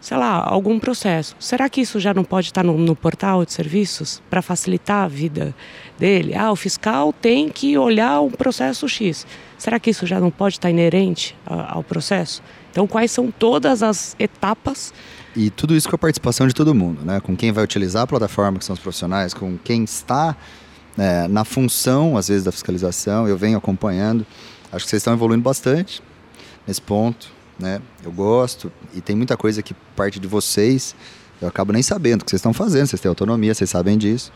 sei lá, algum processo. Será que isso já não pode estar no, no portal de serviços para facilitar a vida dele? Ah, o fiscal tem que olhar um processo X. Será que isso já não pode estar inerente ao processo? Então, quais são todas as etapas e tudo isso com a participação de todo mundo, né? Com quem vai utilizar a plataforma, que são os profissionais, com quem está é, na função, às vezes, da fiscalização, eu venho acompanhando. Acho que vocês estão evoluindo bastante nesse ponto. né? Eu gosto e tem muita coisa que parte de vocês eu acabo nem sabendo o que vocês estão fazendo, vocês têm autonomia, vocês sabem disso.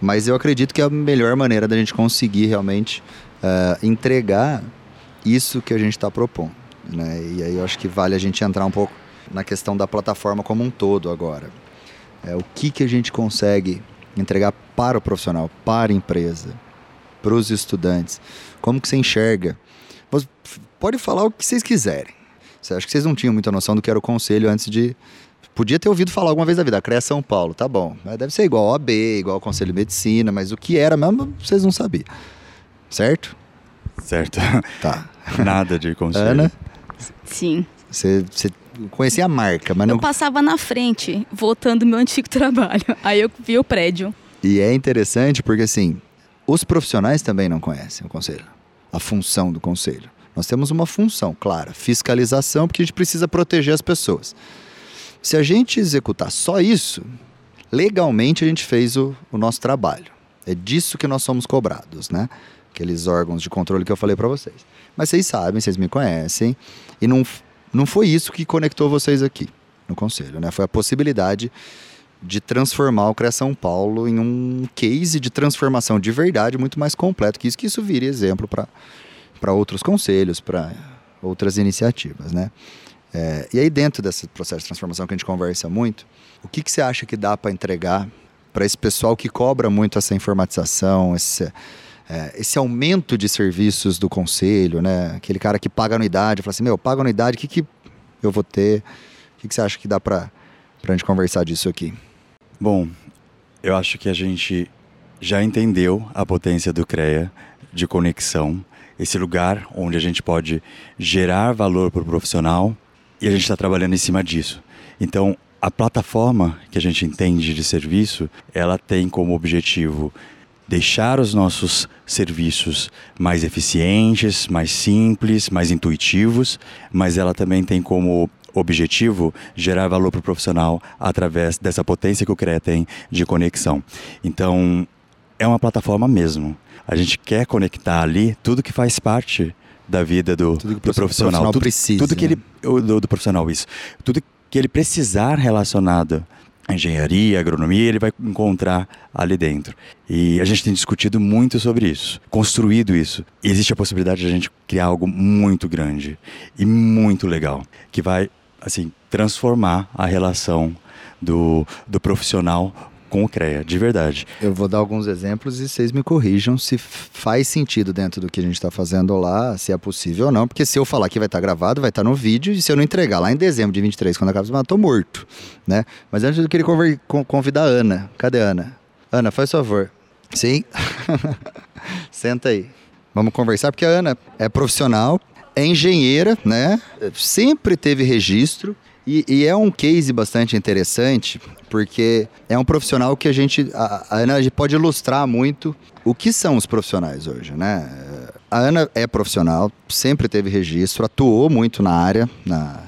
Mas eu acredito que é a melhor maneira da gente conseguir realmente uh, entregar isso que a gente está propondo. Né? E aí eu acho que vale a gente entrar um pouco na questão da plataforma como um todo agora. É, o que, que a gente consegue entregar para o profissional, para a empresa, para os estudantes. Como que você enxerga? Você pode falar o que vocês quiserem. Você acha que vocês não tinham muita noção do que era o conselho antes de. Podia ter ouvido falar alguma vez da vida, a CREA São Paulo, tá bom. Deve ser igual ao AB, igual ao Conselho de Medicina, mas o que era mesmo, vocês não sabiam. Certo? Certo. Tá. Nada de conselho. Ana? Sim. Você, você conhecia a marca, mas não. Eu passava na frente, voltando meu antigo trabalho. Aí eu vi o prédio. E é interessante porque, assim, os profissionais também não conhecem o conselho, a função do conselho. Nós temos uma função, clara, fiscalização, porque a gente precisa proteger as pessoas. Se a gente executar só isso, legalmente a gente fez o, o nosso trabalho. É disso que nós somos cobrados, né? Aqueles órgãos de controle que eu falei para vocês. Mas vocês sabem, vocês me conhecem, e não, não foi isso que conectou vocês aqui no conselho, né? Foi a possibilidade de transformar o CREA São Paulo em um case de transformação de verdade muito mais completo que isso, que isso vire exemplo para outros conselhos, para outras iniciativas, né? É, e aí dentro desse processo de transformação que a gente conversa muito, o que, que você acha que dá para entregar para esse pessoal que cobra muito essa informatização, esse, é, esse aumento de serviços do conselho, né? Aquele cara que paga anuidade, fala assim, meu, paga anuidade, o que, que eu vou ter? O que, que você acha que dá para a gente conversar disso aqui? Bom, eu acho que a gente já entendeu a potência do CREA de conexão, esse lugar onde a gente pode gerar valor para o profissional e a gente está trabalhando em cima disso. Então, a plataforma que a gente entende de serviço, ela tem como objetivo deixar os nossos serviços mais eficientes, mais simples, mais intuitivos, mas ela também tem como objetivo gerar valor para o profissional através dessa potência que o CREA tem de conexão. Então, é uma plataforma mesmo. A gente quer conectar ali tudo que faz parte da vida do, do profissional. profissional tudo, precisa, tudo que né? ele do, do profissional isso. Tudo que ele precisar relacionado engenharia, agronomia, ele vai encontrar ali dentro. E a gente tem discutido muito sobre isso, construído isso. E existe a possibilidade de a gente criar algo muito grande e muito legal, que vai assim transformar a relação do, do profissional com o CREA, de verdade. Eu vou dar alguns exemplos e vocês me corrijam se faz sentido dentro do que a gente está fazendo lá, se é possível ou não, porque se eu falar que vai estar tá gravado, vai estar tá no vídeo, e se eu não entregar lá em dezembro de 23, quando acaba eu tô morto, né? Mas antes eu queria convidar a Ana. Cadê a Ana? Ana, faz favor. Sim? Senta aí. Vamos conversar, porque a Ana é profissional, é engenheira, né? Sempre teve registro. E, e, é um case bastante interessante, porque é um profissional que a gente, a, a Ana pode ilustrar muito o que são os profissionais hoje, né? A Ana é profissional, sempre teve registro, atuou muito na área, na,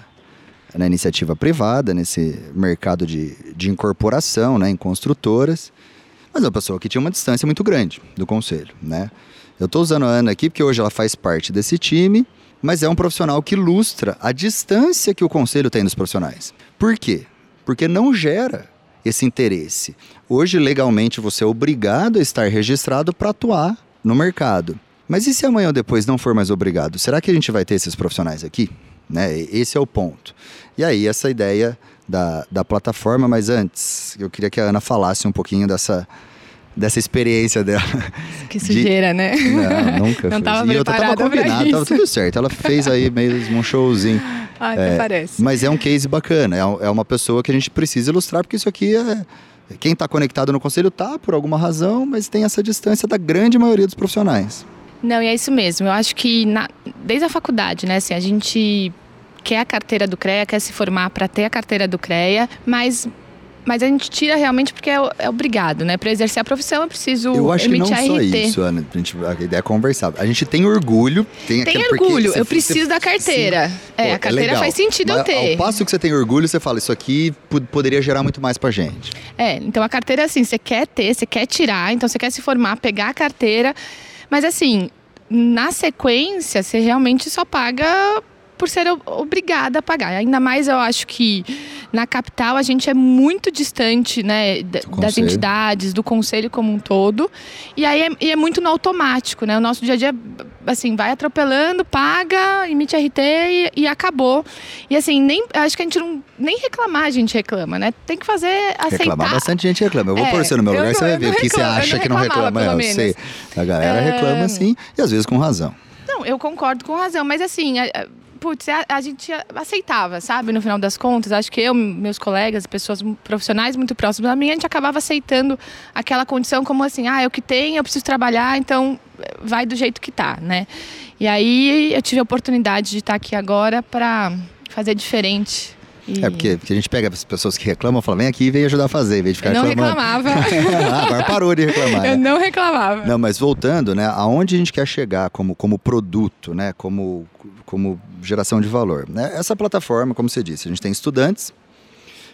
na iniciativa privada, nesse mercado de, de incorporação, né, em construtoras, mas é uma pessoa que tinha uma distância muito grande do conselho, né? Eu estou usando a Ana aqui porque hoje ela faz parte desse time, mas é um profissional que ilustra a distância que o conselho tem dos profissionais. Por quê? Porque não gera esse interesse. Hoje, legalmente, você é obrigado a estar registrado para atuar no mercado. Mas e se amanhã ou depois não for mais obrigado? Será que a gente vai ter esses profissionais aqui? Né? Esse é o ponto. E aí, essa ideia da, da plataforma, mas antes, eu queria que a Ana falasse um pouquinho dessa, dessa experiência dela. Que sujeira, de... né? Não, nunca Não fiz. tava e eu tava combinado, tava tudo certo. Ela fez aí mesmo um showzinho. Ah, até é, parece. Mas é um case bacana, é, é uma pessoa que a gente precisa ilustrar, porque isso aqui é. Quem está conectado no conselho tá por alguma razão, mas tem essa distância da grande maioria dos profissionais. Não, e é isso mesmo. Eu acho que na, desde a faculdade, né, assim, a gente quer a carteira do CREA, quer se formar para ter a carteira do CREA, mas mas a gente tira realmente porque é, é obrigado, né? Para exercer a profissão é preciso Eu acho que não só RT. isso, Ana. A, gente, a ideia é conversar. A gente tem orgulho. Tem, Tem orgulho, eu preciso da carteira. Sim. É, Pô, a carteira legal. faz sentido eu Mas ter. Ao passo que você tem orgulho, você fala, isso aqui po- poderia gerar muito mais pra gente. É, então a carteira assim, você quer ter, você quer tirar, então você quer se formar, pegar a carteira, mas assim, na sequência, você realmente só paga por ser obrigada a pagar. Ainda mais eu acho que na capital a gente é muito distante né, das entidades, do conselho como um todo. E aí é, e é, muito no automático, né? O nosso dia a dia, assim, vai atropelando, paga, emite RT e, e acabou. E assim, nem, acho que a gente não. Nem reclamar a gente reclama, né? Tem que fazer aceitar. Reclamar bastante gente reclama. Eu vou é, pôr você no meu lugar, não, você vai ver o que você acha que não reclama. Eu sei. A galera é... reclama sim, e às vezes com razão. Não, eu concordo com razão, mas assim, putz, a, a, gente aceitava, sabe? No final das contas, acho que eu, meus colegas, pessoas profissionais muito próximas a mim, a gente acabava aceitando aquela condição como assim, ah, é o que tem, eu preciso trabalhar, então vai do jeito que tá, né? E aí eu tive a oportunidade de estar aqui agora para fazer diferente e... É porque, a gente pega as pessoas que reclamam e fala, vem aqui e vem ajudar a fazer, em vez de ficar eu não reclamando. reclamava. ah, agora parou de reclamar. Eu né? não reclamava. Não, mas voltando, né? Aonde a gente quer chegar como, como produto, né? Como, como geração de valor. Né? Essa plataforma, como você disse, a gente tem estudantes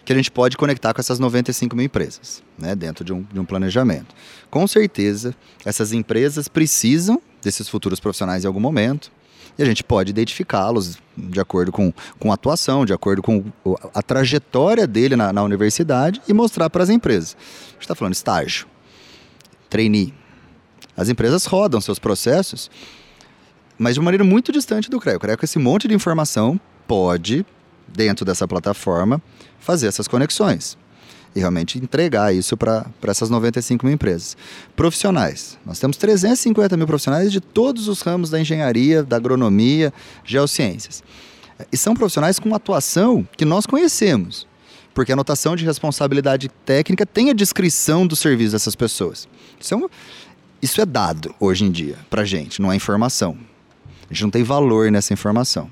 que a gente pode conectar com essas 95 mil empresas, né? Dentro de um, de um planejamento. Com certeza, essas empresas precisam desses futuros profissionais em algum momento e a gente pode identificá-los de acordo com, com a atuação, de acordo com a trajetória dele na, na universidade e mostrar para as empresas. A gente está falando estágio, trainee. As empresas rodam seus processos, mas de uma maneira muito distante do CREA. O CREA, com esse monte de informação, pode, dentro dessa plataforma, fazer essas conexões e realmente entregar isso para essas 95 mil empresas. Profissionais. Nós temos 350 mil profissionais de todos os ramos da engenharia, da agronomia, geociências. E são profissionais com atuação que nós conhecemos, porque a anotação de responsabilidade técnica tem a descrição do serviço dessas pessoas. Isso é, um, isso é dado hoje em dia para gente, não é informação. A gente não tem valor nessa informação.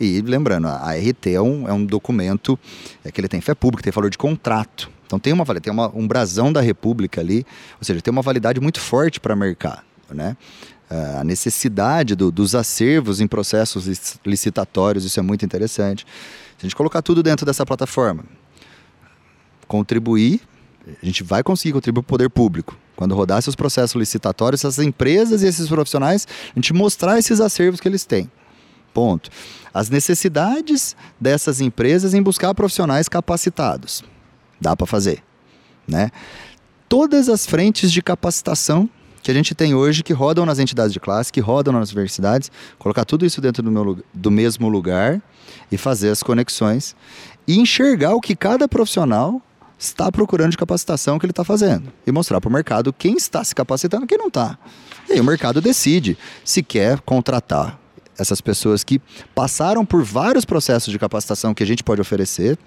E lembrando, a RT é um, é um documento é que ele tem fé pública, tem valor de contrato. Então tem uma tem uma, um brasão da República ali, ou seja, tem uma validade muito forte para mercado, né? A necessidade do, dos acervos em processos licitatórios, isso é muito interessante. Se a gente colocar tudo dentro dessa plataforma, contribuir, a gente vai conseguir contribuir para o poder público. Quando rodar seus processos licitatórios, essas empresas e esses profissionais, a gente mostrar esses acervos que eles têm. Ponto. As necessidades dessas empresas em buscar profissionais capacitados. Dá para fazer, né? Todas as frentes de capacitação que a gente tem hoje, que rodam nas entidades de classe, que rodam nas universidades, colocar tudo isso dentro do, meu, do mesmo lugar e fazer as conexões e enxergar o que cada profissional está procurando de capacitação que ele está fazendo e mostrar para o mercado quem está se capacitando e quem não está. E aí o mercado decide se quer contratar essas pessoas que passaram por vários processos de capacitação que a gente pode oferecer.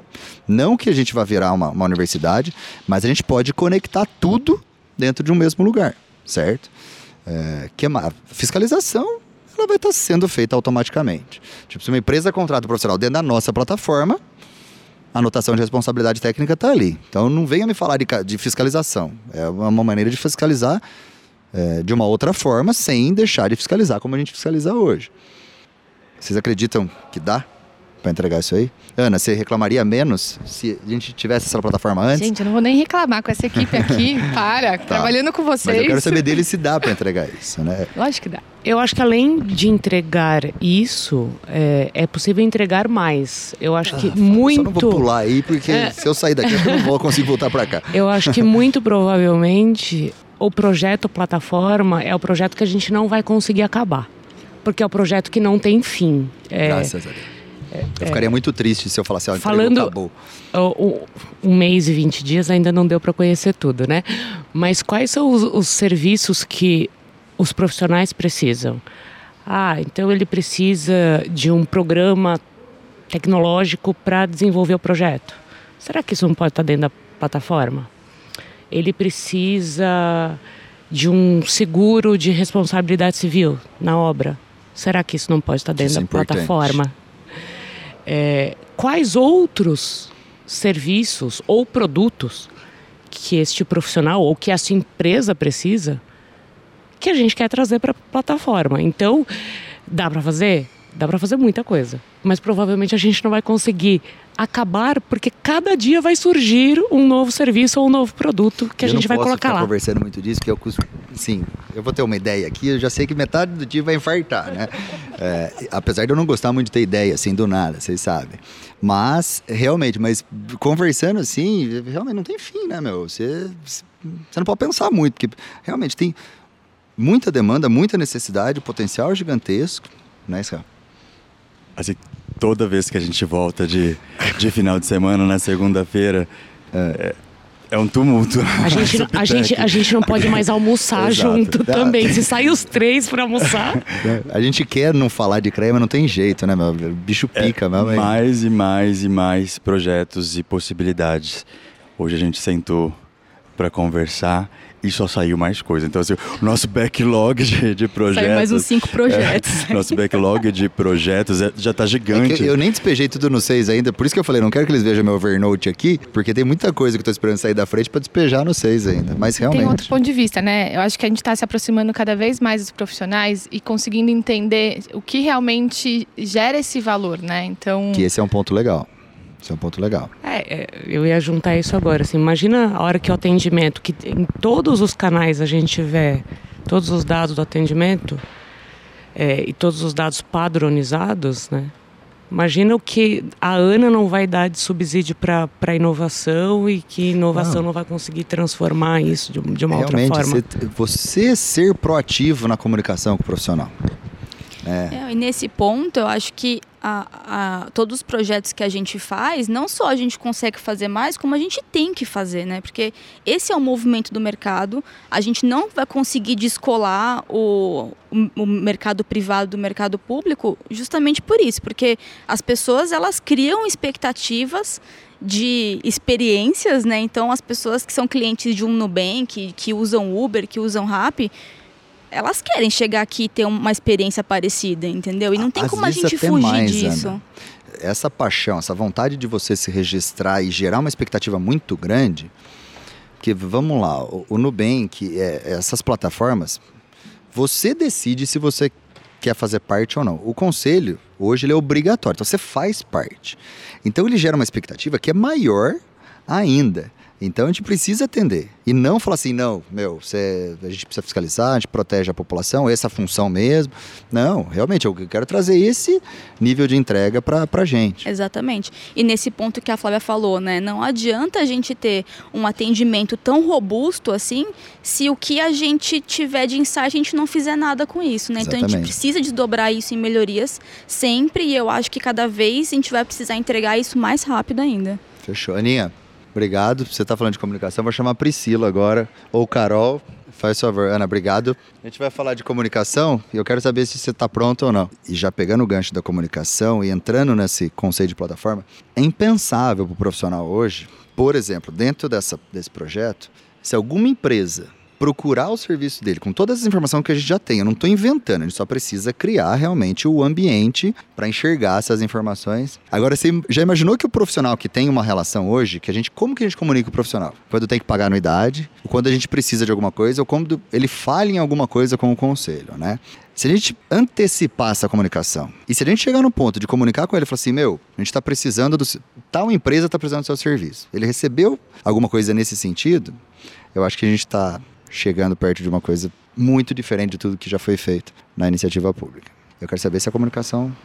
Não que a gente vá virar uma, uma universidade, mas a gente pode conectar tudo dentro de um mesmo lugar, certo? É, que é uma fiscalização ela vai estar sendo feita automaticamente. Tipo, se uma empresa contrata um profissional dentro da nossa plataforma, a anotação de responsabilidade técnica está ali. Então não venha me falar de, de fiscalização. É uma maneira de fiscalizar é, de uma outra forma, sem deixar de fiscalizar como a gente fiscaliza hoje. Vocês acreditam que dá para entregar isso aí? Ana, você reclamaria menos se a gente tivesse essa plataforma antes? Gente, eu não vou nem reclamar com essa equipe aqui. para, tá. trabalhando com vocês. Mas eu quero saber dele se dá para entregar isso, né? Lógico que dá. Eu acho que além de entregar isso, é, é possível entregar mais. Eu acho ah, que muito. Eu não vou pular aí, porque é... se eu sair daqui, eu não vou conseguir voltar para cá. Eu acho que muito provavelmente o projeto plataforma é o projeto que a gente não vai conseguir acabar porque é um projeto que não tem fim. É, Graças a Deus. Eu ficaria muito triste se eu falasse, ó, falando acabou. um mês e 20 dias ainda não deu para conhecer tudo, né? Mas quais são os, os serviços que os profissionais precisam? Ah, então ele precisa de um programa tecnológico para desenvolver o projeto. Será que isso não pode estar dentro da plataforma? Ele precisa de um seguro de responsabilidade civil na obra. Será que isso não pode estar dentro isso da é plataforma? É, quais outros serviços ou produtos que este profissional ou que essa empresa precisa que a gente quer trazer para a plataforma? Então, dá para fazer? Dá para fazer muita coisa, mas provavelmente a gente não vai conseguir acabar porque cada dia vai surgir um novo serviço ou um novo produto que a eu gente vai colocar lá. Eu conversando muito disso, que eu sim, eu vou ter uma ideia aqui, eu já sei que metade do dia vai infartar, né? É, apesar de eu não gostar muito de ter ideia assim do nada, vocês sabem. Mas realmente, mas conversando assim, realmente não tem fim, né, meu? Você você não pode pensar muito, porque realmente tem muita demanda, muita necessidade, potencial gigantesco, né? Assim, toda vez que a gente volta de, de final de semana, na segunda-feira, é, é, um tumulto. A gente, a, gente, a gente não pode mais almoçar junto também. Se sair os três para almoçar. A gente quer não falar de CREA, mas não tem jeito, né, meu? O bicho é, pica, é, meu. Mais e mais e mais projetos e possibilidades. Hoje a gente sentou para conversar e só saiu mais coisa. Então, assim, o nosso backlog de, de projetos. Saiu mais uns cinco projetos. É, nosso backlog de projetos é, já está gigante. É eu nem despejei tudo no seis ainda, por isso que eu falei, não quero que eles vejam meu Evernote aqui, porque tem muita coisa que eu tô esperando sair da frente para despejar no seis ainda. Mas realmente. Tem outro ponto de vista, né? Eu acho que a gente está se aproximando cada vez mais dos profissionais e conseguindo entender o que realmente gera esse valor, né? Então. Que esse é um ponto legal. Isso é um ponto legal. É, é, eu ia juntar isso agora. Assim, imagina a hora que o atendimento, que em todos os canais a gente tiver todos os dados do atendimento é, e todos os dados padronizados, né? Imagina o que a Ana não vai dar de subsídio para a inovação e que inovação não. não vai conseguir transformar isso de, de uma Realmente, outra forma. Você, você ser proativo na comunicação com o profissional. É. É, e nesse ponto, eu acho que a, a, todos os projetos que a gente faz, não só a gente consegue fazer mais, como a gente tem que fazer, né? Porque esse é o movimento do mercado. A gente não vai conseguir descolar o, o, mercado privado do mercado público justamente por isso, porque as pessoas elas criam expectativas de experiências, né? Então as pessoas que são clientes de um Nubank, que, usam Uber, que usam Rap, elas querem chegar aqui e ter uma experiência parecida, entendeu? E não tem Às como a gente fugir mais, disso. Ana. Essa paixão, essa vontade de você se registrar e gerar uma expectativa muito grande, que vamos lá, o, o Nubank, é, essas plataformas, você decide se você quer fazer parte ou não. O conselho, hoje, ele é obrigatório, então você faz parte. Então ele gera uma expectativa que é maior ainda. Então a gente precisa atender. E não falar assim, não, meu, você, a gente precisa fiscalizar, a gente protege a população, essa é a função mesmo. Não, realmente, eu quero trazer esse nível de entrega para a gente. Exatamente. E nesse ponto que a Flávia falou, né? Não adianta a gente ter um atendimento tão robusto assim, se o que a gente tiver de insight a gente não fizer nada com isso, né? Exatamente. Então a gente precisa desdobrar isso em melhorias sempre e eu acho que cada vez a gente vai precisar entregar isso mais rápido ainda. Fechou. Aninha, Obrigado. Você está falando de comunicação. Vou chamar a Priscila agora, ou Carol. Faz favor, Ana, obrigado. A gente vai falar de comunicação e eu quero saber se você está pronto ou não. E já pegando o gancho da comunicação e entrando nesse conceito de plataforma, é impensável para o profissional hoje, por exemplo, dentro dessa, desse projeto, se alguma empresa procurar o serviço dele com todas as informações que a gente já tem. Eu não estou inventando, a gente só precisa criar realmente o ambiente para enxergar essas informações. Agora, você já imaginou que o profissional que tem uma relação hoje, que a gente, como que a gente comunica o profissional? Quando tem que pagar anuidade, quando a gente precisa de alguma coisa, ou quando ele falha em alguma coisa com o conselho, né? Se a gente antecipar essa comunicação e se a gente chegar no ponto de comunicar com ele e falar assim, meu, a gente está precisando do. Tal empresa está precisando do seu serviço. Ele recebeu alguma coisa nesse sentido, eu acho que a gente está chegando perto de uma coisa muito diferente de tudo que já foi feito na iniciativa pública. Eu quero saber se a comunicação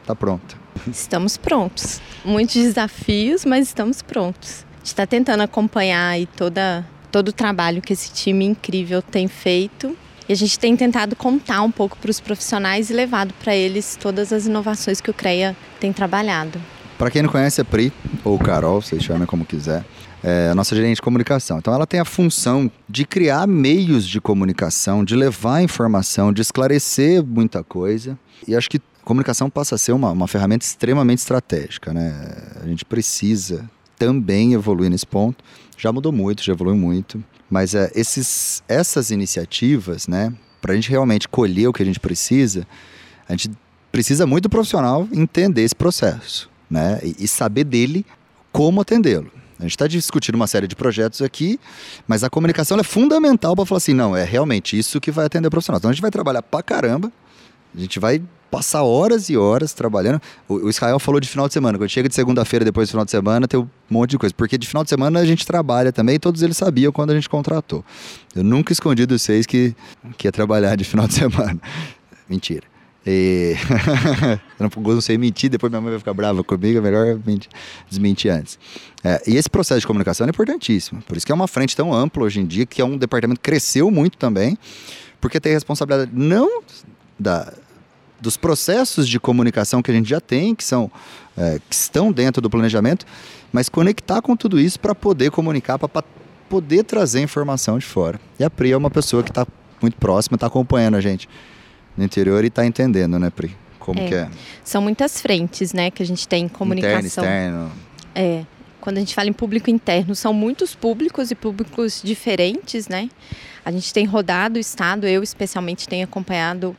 está pronta. Estamos prontos. Muitos desafios, mas estamos prontos. A gente está tentando acompanhar aí toda, todo o trabalho que esse time incrível tem feito. E a gente tem tentado contar um pouco para os profissionais e levado para eles todas as inovações que o CREA tem trabalhado. Para quem não conhece a Pri, ou Carol, vocês chamem como quiser, é a nossa gerente de comunicação. Então ela tem a função de criar meios de comunicação, de levar informação, de esclarecer muita coisa. E acho que comunicação passa a ser uma, uma ferramenta extremamente estratégica. Né? A gente precisa também evoluir nesse ponto. Já mudou muito, já evoluiu muito. Mas é, esses, essas iniciativas, né, para a gente realmente colher o que a gente precisa, a gente precisa muito do profissional entender esse processo né? E, e saber dele como atendê-lo. A gente está discutindo uma série de projetos aqui, mas a comunicação é fundamental para falar assim, não, é realmente isso que vai atender o profissional. Então a gente vai trabalhar para caramba, a gente vai passar horas e horas trabalhando. O, o Israel falou de final de semana. Quando chega de segunda-feira depois do final de semana, tem um monte de coisa. Porque de final de semana a gente trabalha também e todos eles sabiam quando a gente contratou. Eu nunca escondi dos seis que, que ia trabalhar de final de semana. Mentira. E... eu não, sei mentir, depois minha mãe vai ficar brava comigo, é melhor mentir, desmentir antes. É, e esse processo de comunicação é importantíssimo. Por isso que é uma frente tão ampla hoje em dia, que é um departamento que cresceu muito também, porque tem responsabilidade não da, dos processos de comunicação que a gente já tem, que são é, que estão dentro do planejamento, mas conectar com tudo isso para poder comunicar, para poder trazer informação de fora. E a Pri é uma pessoa que está muito próxima, está acompanhando a gente no interior e está entendendo, né, Pri? Como é. que é? São muitas frentes, né, que a gente tem em comunicação. Interno, externo. É. Quando a gente fala em público interno, são muitos públicos e públicos diferentes, né? A gente tem rodado o estado, eu especialmente tenho acompanhado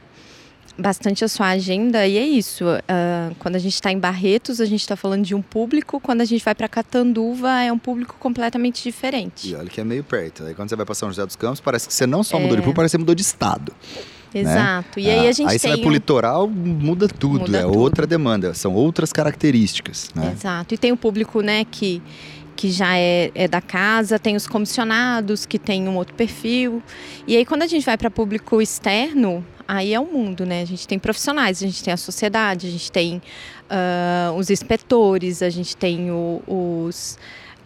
bastante a sua agenda e é isso. Uh, quando a gente está em Barretos, a gente está falando de um público. Quando a gente vai para Catanduva, é um público completamente diferente. E olha que é meio perto. Aí quando você vai para São José dos Campos, parece que você não só mudou de é. público, parece que você mudou de estado. Né? Exato. Né? E aí a gente aí você vai pro litoral, muda tudo. Muda é tudo. outra demanda, são outras características. Né? Exato. E tem o público, né, que que já é, é, da casa, tem os comissionados que tem um outro perfil. E aí quando a gente vai para público externo, aí é o mundo, né? A gente tem profissionais, a gente tem a sociedade, a gente tem uh, os inspetores, a gente tem o, os,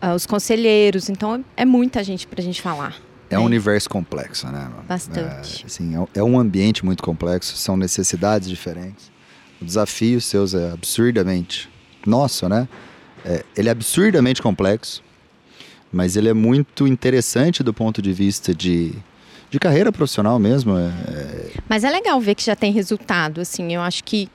uh, os conselheiros, então é muita gente para a gente falar. É um né? universo complexo, né? Bastante. É, assim, é, é um ambiente muito complexo, são necessidades diferentes. O desafio seus é absurdamente nosso, né? É, ele é absurdamente complexo, mas ele é muito interessante do ponto de vista de, de carreira profissional mesmo. É, é... Mas é legal ver que já tem resultado, assim, eu acho que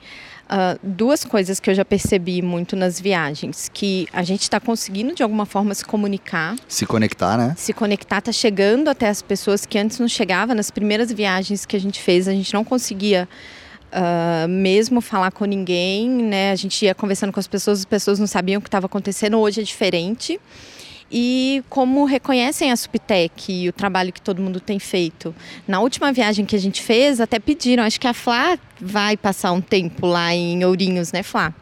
Uh, duas coisas que eu já percebi muito nas viagens, que a gente está conseguindo de alguma forma se comunicar. Se conectar, né? Se conectar, tá chegando até as pessoas que antes não chegava. Nas primeiras viagens que a gente fez, a gente não conseguia uh, mesmo falar com ninguém, né? A gente ia conversando com as pessoas, as pessoas não sabiam o que estava acontecendo. Hoje é diferente e como reconhecem a Subtec e o trabalho que todo mundo tem feito. Na última viagem que a gente fez, até pediram, acho que a Flá vai passar um tempo lá em Ourinhos, né, Flá?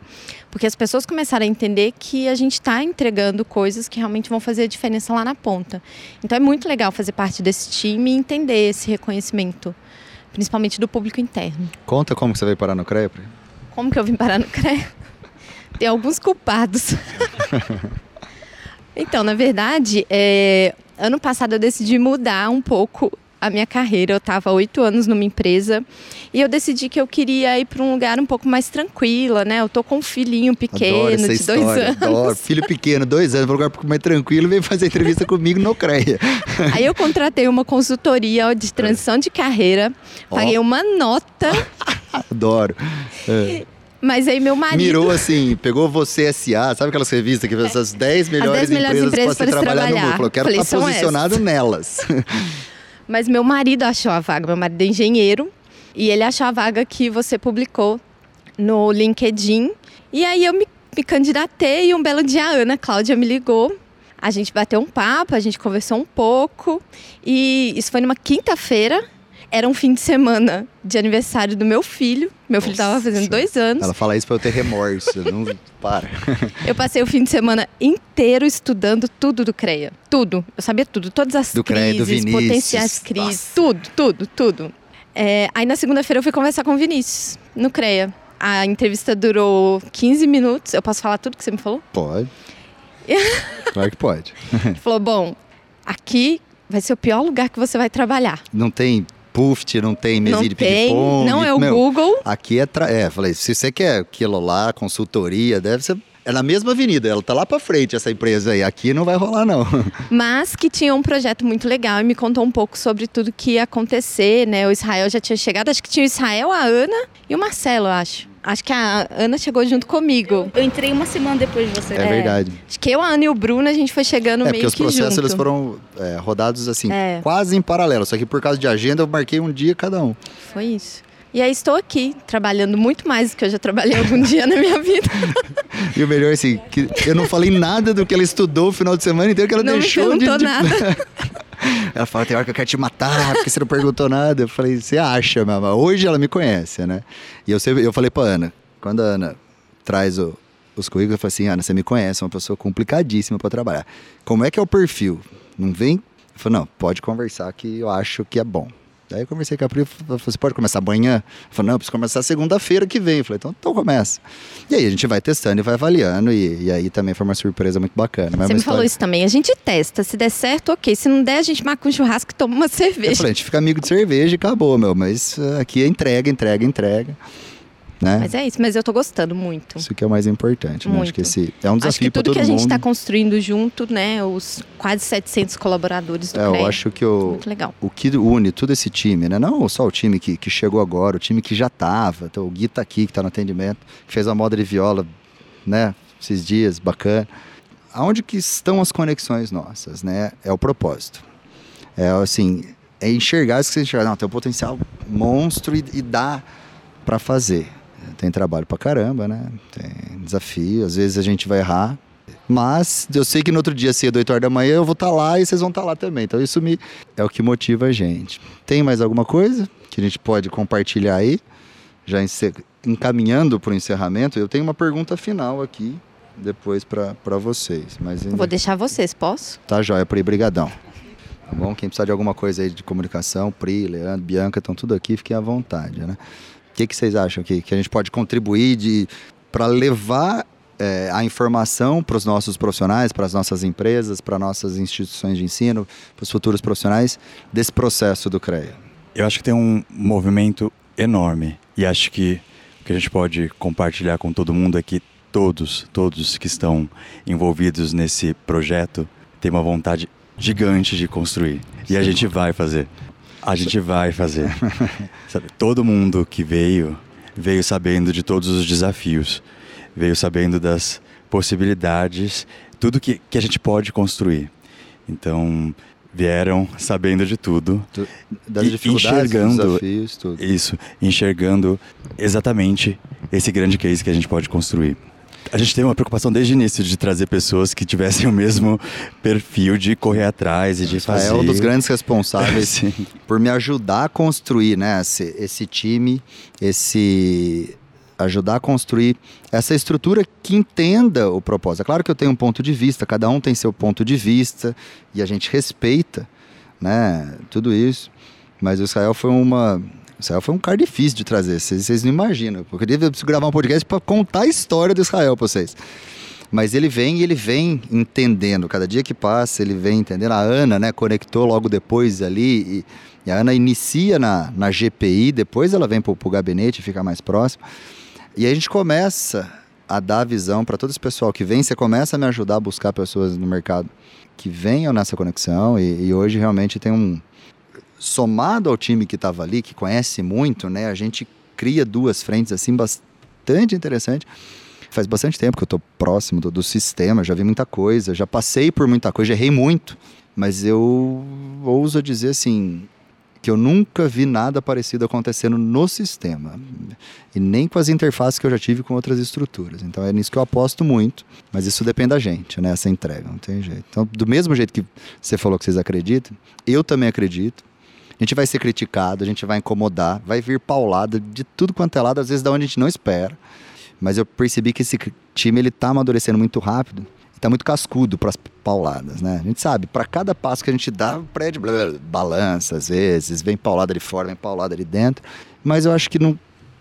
Porque as pessoas começaram a entender que a gente está entregando coisas que realmente vão fazer a diferença lá na ponta. Então é muito legal fazer parte desse time e entender esse reconhecimento, principalmente do público interno. Conta como você veio parar no CREA? Como que eu vim parar no CREA? Tem alguns culpados. Então, na verdade, é, ano passado eu decidi mudar um pouco a minha carreira. Eu estava oito anos numa empresa e eu decidi que eu queria ir para um lugar um pouco mais tranquila, né? Eu tô com um filhinho pequeno de história, dois anos. Adoro. Filho pequeno, dois anos, um lugar um pouco mais tranquilo, vem fazer entrevista comigo no CREA. Aí eu contratei uma consultoria de transição de carreira, paguei oh. uma nota. Adoro. É. Mas aí meu marido. Mirou assim, pegou você SA, sabe aquelas revistas que essas 10 melhores, 10 melhores empresas, empresas para se trabalhar, trabalhar, no mundo? Falou, quero estar posicionado essas. nelas. Mas meu marido achou a vaga, meu marido é engenheiro, e ele achou a vaga que você publicou no LinkedIn. E aí eu me, me candidatei e um belo dia a Ana Cláudia me ligou. A gente bateu um papo, a gente conversou um pouco. E isso foi numa quinta-feira. Era um fim de semana de aniversário do meu filho. Meu filho estava fazendo dois anos. Ela fala isso para eu ter remorso. não para. Eu passei o fim de semana inteiro estudando tudo do CREA. Tudo. Eu sabia tudo. Todas as do crises, CREA, do potenciais crises. Nossa. Tudo, tudo, tudo. É, aí na segunda-feira eu fui conversar com o Vinícius, no CREA. A entrevista durou 15 minutos. Eu posso falar tudo que você me falou? Pode. claro que pode. Ele falou: bom, aqui vai ser o pior lugar que você vai trabalhar. Não tem Puft, não tem mesinha de ping-pong. Não é o Meu, Google. Aqui é, tra... é, falei, se você quer aquilo lá, consultoria, deve ser é na mesma avenida, ela tá lá para frente essa empresa aí. Aqui não vai rolar não. Mas que tinha um projeto muito legal e me contou um pouco sobre tudo que ia acontecer, né? O Israel já tinha chegado, acho que tinha o Israel, a Ana e o Marcelo, acho. Acho que a Ana chegou junto comigo. Eu entrei uma semana depois de você. É, é verdade. Acho que eu, a Ana e o Bruno, a gente foi chegando é, meio que junto. É, porque os processos eles foram é, rodados assim, é. quase em paralelo. Só que por causa de agenda eu marquei um dia cada um. Foi isso. E aí estou aqui, trabalhando muito mais do que eu já trabalhei algum dia na minha vida. E o melhor, assim, que eu não falei nada do que ela estudou o final de semana inteiro, que ela não deixou me de... Não nada. ela fala, tem hora que eu quero te matar, porque você não perguntou nada. Eu falei, você acha, mamãe? Hoje ela me conhece, né? E eu, sempre, eu falei pra Ana, quando a Ana traz o, os currículos, eu falei assim, Ana, você me conhece, é uma pessoa complicadíssima para trabalhar. Como é que é o perfil? Não vem? Eu falei, não, pode conversar que eu acho que é bom. Daí eu conversei com a Pri, falei, você pode começar amanhã? Eu falei, não, preciso começar segunda-feira que vem. Eu falei, então, então começa. E aí a gente vai testando e vai avaliando, e, e aí também foi uma surpresa muito bacana. Mas Você uma me falou história- isso também. A gente testa. Se der certo, ok. Se não der, a gente marca um churrasco e toma uma Eu cerveja. falei, a gente fica amigo de cerveja e acabou, meu. Mas uh, aqui é entrega, entrega, entrega. Né? Mas é isso. Mas eu tô gostando muito. Isso que é o mais importante, né? Acho que esse é um Acho que desafio para tudo todo que a gente mundo. está construindo junto, né? Os quase 700 colaboradores do É, CREA. eu acho que o, Muito legal. o que une todo esse time, né? Não só o time que, que chegou agora, o time que já tava. Então, o Gui tá aqui, que tá no atendimento, que fez uma moda de viola, né? Esses dias, bacana. Aonde que estão as conexões nossas, né? É o propósito. É assim, é enxergar isso que você enxerga. Não, tem um potencial monstro e, e dá para fazer. Tem trabalho pra caramba, né? Tem desafio, às vezes a gente vai errar. Mas eu sei que no outro dia, cedo, 8 horas da manhã, eu vou estar lá e vocês vão estar lá também. Então isso me é o que motiva a gente. Tem mais alguma coisa que a gente pode compartilhar aí? Já encaminhando para o encerramento, eu tenho uma pergunta final aqui, depois para vocês. Mas ainda... Vou deixar vocês, posso? Tá jóia, Pri, brigadão. Tá bom? Quem precisar de alguma coisa aí de comunicação, Pri, Leandro, Bianca, estão tudo aqui, fiquem à vontade, né? O que, que vocês acham que, que a gente pode contribuir para levar é, a informação para os nossos profissionais, para as nossas empresas, para nossas instituições de ensino, para os futuros profissionais desse processo do CREA? Eu acho que tem um movimento enorme e acho que o que a gente pode compartilhar com todo mundo é que todos, todos que estão envolvidos nesse projeto têm uma vontade gigante de construir. E a gente vai fazer. A gente vai fazer. Sabe, todo mundo que veio, veio sabendo de todos os desafios, veio sabendo das possibilidades, tudo que, que a gente pode construir. Então, vieram sabendo de tudo. Tu- Das E dificuldades, dos enxergando- desafios, tudo. Isso, enxergando exatamente esse grande case que a gente pode construir. A gente teve uma preocupação desde o início de trazer pessoas que tivessem o mesmo perfil de correr atrás e de fazer. É um dos grandes responsáveis por me ajudar a construir, né, esse, esse time, esse ajudar a construir essa estrutura que entenda o propósito. É claro que eu tenho um ponto de vista, cada um tem seu ponto de vista e a gente respeita, né, tudo isso. Mas o Israel foi uma Israel foi um cara difícil de trazer, vocês, não imaginam. Eu queria preciso gravar um podcast para contar a história do Israel para vocês. Mas ele vem e ele vem entendendo. Cada dia que passa, ele vem entendendo. A Ana, né, conectou logo depois ali. E, e a Ana inicia na, na GPI, depois ela vem para o gabinete fica mais próximo. E aí a gente começa a dar visão para todo esse pessoal que vem. Você começa a me ajudar a buscar pessoas no mercado que venham nessa conexão. E, e hoje realmente tem um. Somado ao time que estava ali, que conhece muito, né? A gente cria duas frentes assim bastante interessante. Faz bastante tempo que eu tô próximo do, do sistema, já vi muita coisa, já passei por muita coisa, errei muito. Mas eu ouso dizer assim, que eu nunca vi nada parecido acontecendo no sistema. E nem com as interfaces que eu já tive com outras estruturas. Então é nisso que eu aposto muito. Mas isso depende da gente, né? Essa entrega, não tem jeito. Então, do mesmo jeito que você falou que vocês acreditam, eu também acredito. A gente vai ser criticado, a gente vai incomodar, vai vir paulada de tudo quanto é lado, às vezes da onde a gente não espera. Mas eu percebi que esse time ele tá amadurecendo muito rápido tá muito cascudo para as pauladas, né? A gente sabe, para cada passo que a gente dá, o prédio blá, blá, balança às vezes, vem paulada de fora, vem paulada de dentro. Mas eu acho que não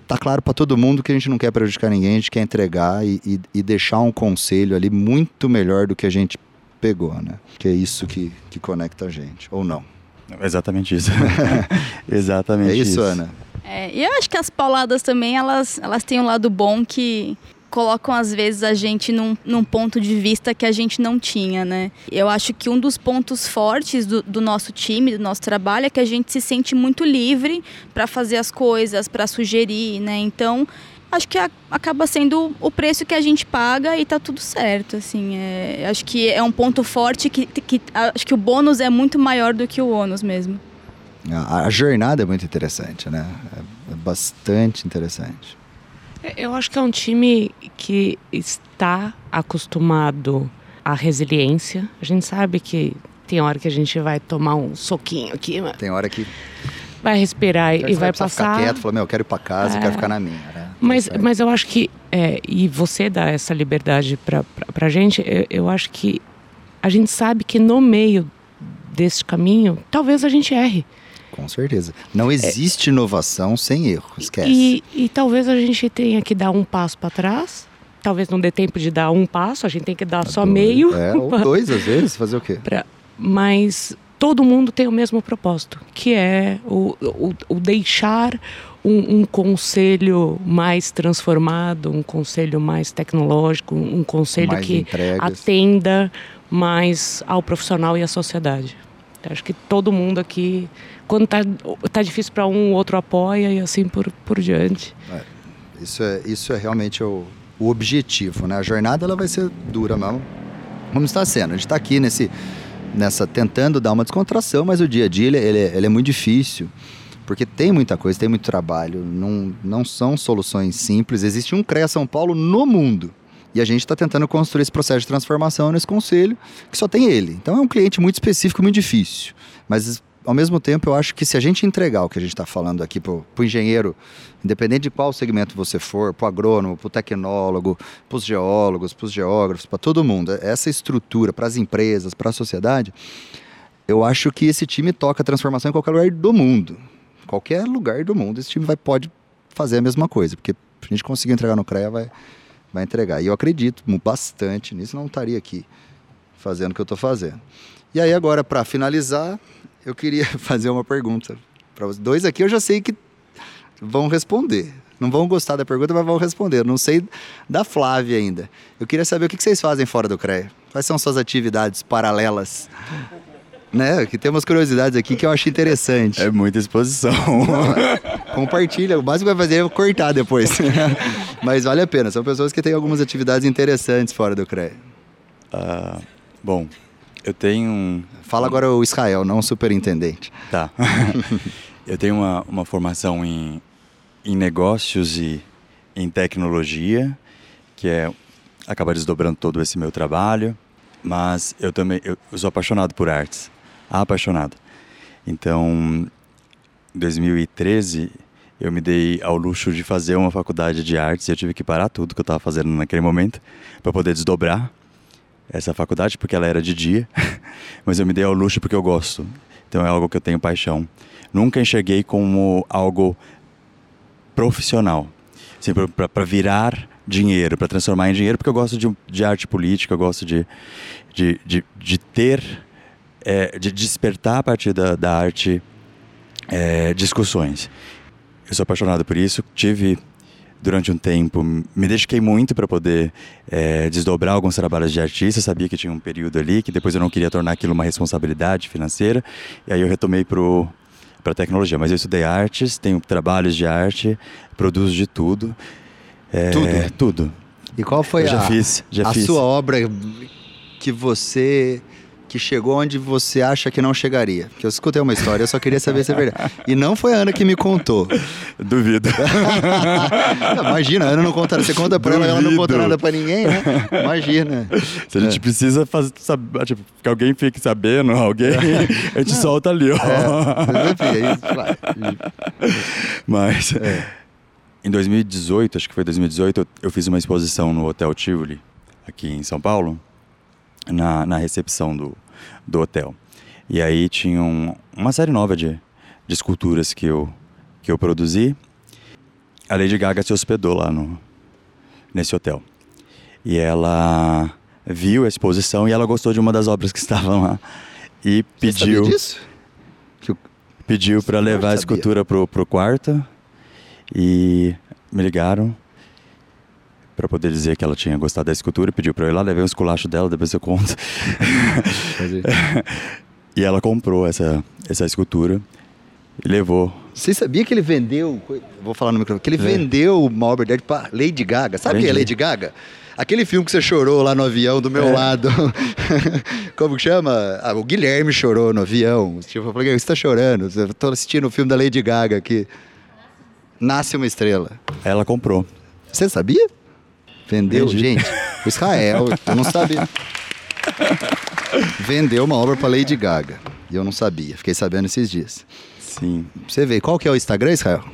tá claro para todo mundo que a gente não quer prejudicar ninguém, a gente quer entregar e, e, e deixar um conselho ali muito melhor do que a gente pegou, né? Que é isso que, que conecta a gente, ou não. Exatamente isso. Exatamente É isso, isso. Ana? É, e eu acho que as pauladas também, elas, elas têm um lado bom que colocam às vezes a gente num, num ponto de vista que a gente não tinha, né? Eu acho que um dos pontos fortes do, do nosso time, do nosso trabalho, é que a gente se sente muito livre para fazer as coisas, para sugerir, né? Então, acho que a- acaba sendo o preço que a gente paga e tá tudo certo, assim. É, acho que é um ponto forte que, que acho que o bônus é muito maior do que o ônus mesmo. A, a jornada é muito interessante, né? É, é bastante interessante. Eu acho que é um time que está acostumado à resiliência. A gente sabe que Tem hora que a gente vai tomar um soquinho aqui, mano. Tem hora que. vai respirar e vai precisar passar. Ficar quieto, falar, meu, eu quero ir pra casa, eu quero É. ficar na minha. Né? Mas, mas eu acho que, é, e você dá essa liberdade pra, pra gente, eu, eu acho que a gente sabe que no meio desse caminho, talvez a gente erre. Com certeza. Não existe inovação sem erro, esquece. E, e talvez a gente tenha que dar um passo para trás. Talvez não dê tempo de dar um passo, a gente tem que dar só meio. É, ou dois às vezes, fazer o quê? pra- mas todo mundo tem o mesmo propósito, que é o, o, o deixar um, um conselho mais transformado, um conselho mais tecnológico, um conselho Mais que entregas. atenda mais ao profissional e à sociedade. Eu Acho que todo mundo aqui, quando tá, tá difícil para um, o outro apoia e assim por, por diante. Isso é, isso é realmente o, o objetivo, né? A jornada ela vai ser dura mesmo. Como está sendo. A gente está aqui nesse, nessa tentando dar uma descontração, mas o dia a dia ele, ele, é- ele é muito difícil. Porque tem muita coisa, tem muito trabalho, não, não são soluções simples. Existe um CREA São Paulo no mundo. E a gente está tentando construir esse processo de transformação nesse conselho, que só tem ele. Então é um cliente muito específico, muito difícil. Mas, ao mesmo tempo, eu acho que se a gente entregar o que a gente está falando aqui para o engenheiro, independente de qual segmento você for, para o agrônomo, para o tecnólogo, para os geólogos, para os geógrafos, para todo mundo, essa estrutura, para as empresas, para a sociedade, eu acho que esse time toca a transformação em qualquer lugar do mundo. Qualquer lugar do mundo, esse time vai, pode fazer a mesma coisa, porque se a gente conseguir entregar no CREA, vai, vai entregar. E eu acredito bastante nisso, não estaria aqui fazendo o que eu estou fazendo. E aí, agora, para finalizar, eu queria fazer uma pergunta para vocês. Dois aqui eu já sei que vão responder. Não vão gostar da pergunta, mas vão responder. Não sei da Flávia ainda. Eu queria saber o que vocês fazem fora do CREA. Quais são suas atividades paralelas? Né? Que tem umas curiosidades aqui que eu achei interessante. É muita exposição. Compartilha. O básico vai fazer é cortar depois. Mas vale a pena. São pessoas que têm algumas atividades interessantes fora do CREA. Ah, bom, eu tenho um. Fala agora o Israel, não o superintendente. Tá. eu tenho uma, uma formação em, em negócios e em tecnologia, que é acaba desdobrando todo esse meu trabalho. Mas eu também eu, eu sou apaixonado por artes. Apaixonado. Então, em 2013, eu me dei ao luxo de fazer uma faculdade de artes e eu tive que parar tudo que eu estava fazendo naquele momento para poder desdobrar essa faculdade, porque ela era de dia. Mas eu me dei ao luxo porque eu gosto. Então é algo que eu tenho paixão. Nunca enxerguei como algo profissional. Assim, para virar dinheiro, para transformar em dinheiro, porque eu gosto de, de arte política, eu gosto de, de, de, de ter, é, de despertar a partir da, da arte é, discussões. Eu sou apaixonado por isso, tive durante um tempo, me dediquei muito para poder é, desdobrar alguns trabalhos de artista, sabia que tinha um período ali, que depois eu não queria tornar aquilo uma responsabilidade financeira, e aí eu retomei pro para tecnologia, mas eu estudei artes, tenho trabalhos de arte, produzo de tudo. É, Tudo? Tudo. E qual foi Eu já a, fiz, já a fiz. sua obra que você que chegou onde você acha que não chegaria? Que eu escutei uma história, eu só queria saber se é verdade. E não foi a Ana que me contou. Duvido. Imagina, a Ana não conta, você conta pra ela, ela não conta Duvido. nada pra ninguém, né? Imagina. Se a gente precisa fazer, saber, tipo, que alguém fique sabendo, alguém, a gente solta ali, ó. É, mas. Mas em 2018, acho que foi 2018, eu, eu fiz uma exposição no Hotel Tivoli, aqui em São Paulo, na, na recepção do, do hotel. E aí tinha um- uma série nova de, de esculturas que eu, que eu produzi. A Lady Gaga se hospedou lá no, nesse hotel. E ela viu a exposição e ela gostou de uma das obras que estavam lá. E Você pediu disso? Que o- pediu para levar a escultura pro, pro quarto e me ligaram para poder dizer que ela tinha gostado da escultura, pediu para eu ir lá, levei um esculacho dela, depois eu conto. e ela comprou essa, essa escultura e levou. Você sabia que ele vendeu. Vou falar no microfone. Que ele É. vendeu uma obra dele pra Lady Gaga. Sabe quem é. Lady Gaga? Aquele filme que você chorou lá no avião do meu É. lado. Como que chama? Ah, o Guilherme chorou no avião. Tipo, eu falei, você tá chorando? Eu tô assistindo o filme da Lady Gaga aqui. Nasce uma estrela. Ela comprou. Você sabia? Vendeu, Vendi. gente. O Israel, eu não sabia. vendeu uma obra para Lady Gaga. E eu não sabia, fiquei sabendo esses dias. Sim. Você vê, qual que é o Instagram, Israel?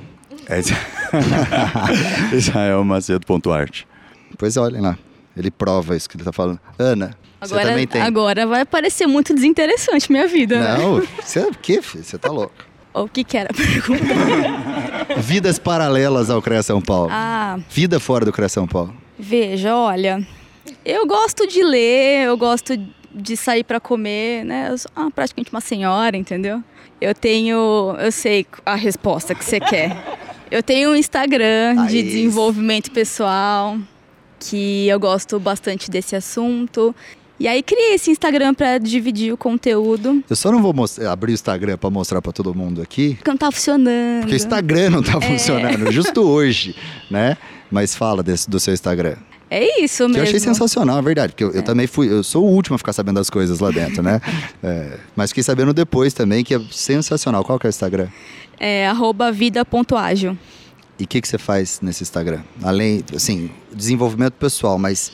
É israelmacedo.art. Pois olhem lá. Ele prova isso que ele tá falando. Ana, você Agora, também tem. agora vai parecer muito desinteressante minha vida, né? Não, você é o quê, filho? Você tá louco. O que que era a pergunta? Vidas paralelas ao CREA São Paulo. Ah, Vida fora do CREA São Paulo. Veja, olha, eu gosto de ler, eu gosto de sair pra comer, né? Eu sou ah, praticamente uma senhora, entendeu? Eu tenho, eu sei a resposta que você quer. Eu tenho um Instagram de desenvolvimento pessoal, que eu gosto bastante desse assunto. E aí criei esse Instagram pra dividir o conteúdo. Eu só não vou mostrar- abrir o Instagram para mostrar para todo mundo aqui, Porque não tá funcionando. porque o Instagram não tá É. funcionando, justo hoje, né? Mas fala desse, do seu Instagram. É isso Que mesmo. eu achei sensacional, é verdade. Porque eu, eu também fui, eu sou o último a ficar sabendo das coisas lá dentro, né? É, mas fiquei sabendo depois também, que é sensacional. Qual que é o Instagram? É arroba vida.ágil. E o que, que você faz nesse Instagram? Além, assim, desenvolvimento pessoal, mas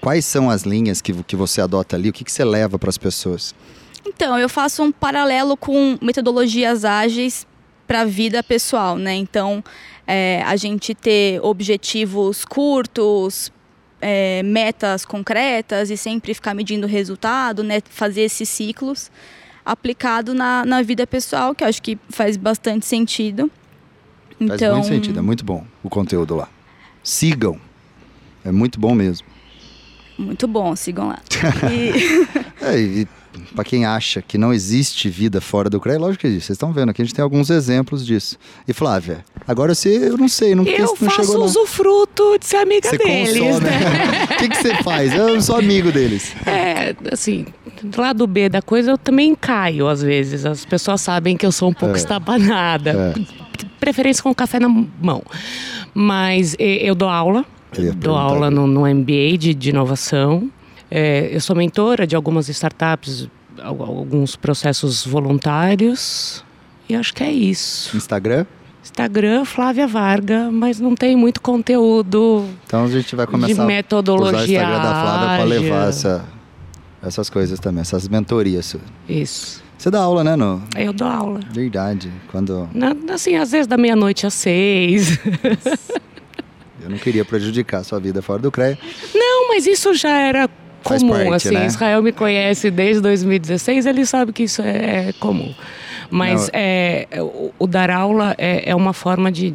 quais são as linhas que, que você adota ali? O que, que você leva para as pessoas? Então, eu faço um paralelo com metodologias ágeis para a vida pessoal, né? Então, é, a gente ter objetivos curtos, é, metas concretas e sempre ficar medindo o resultado, né? Fazer esses ciclos aplicado na, na vida pessoal, que eu acho que faz bastante sentido. Faz Então, muito sentido, é muito bom o conteúdo lá. Sigam. É muito bom mesmo. muito bom, sigam lá. E- É, e para quem acha que não existe vida fora do CREA, lógico que existe. Vocês estão vendo aqui, a gente tem alguns exemplos disso. E Flávia, agora você, eu não sei, não, Eu não faço chegou não. usufruto de ser amiga Você deles, consome. né? O que, que você faz? Eu sou amigo deles. É, assim, do lado B da coisa eu também caio às vezes. As pessoas sabem que eu sou um pouco É. estabanada. É. Preferência com café na mão. Mas eu dou aula. Eu Dou aula no, no MBA de, de inovação. É, eu sou mentora de algumas startups, al- alguns processos voluntários. E acho que é isso. Instagram? Instagram, Flávia Varga, mas não tem muito conteúdo Então a gente vai começar de a metodologia. usar o Instagram da Flávia para levar essa, essas coisas também, essas mentorias. Isso. Você dá aula, né? No... Eu dou aula. Verdade. Quando Na- assim, às vezes da meia-noite às seis. eu não queria prejudicar a sua vida fora do CREA. Não, mas isso já era comum, parte, assim. né? Israel me conhece desde 2016, ele sabe que isso é, é comum. Mas Não. é, o, o dar aula é, é uma forma de,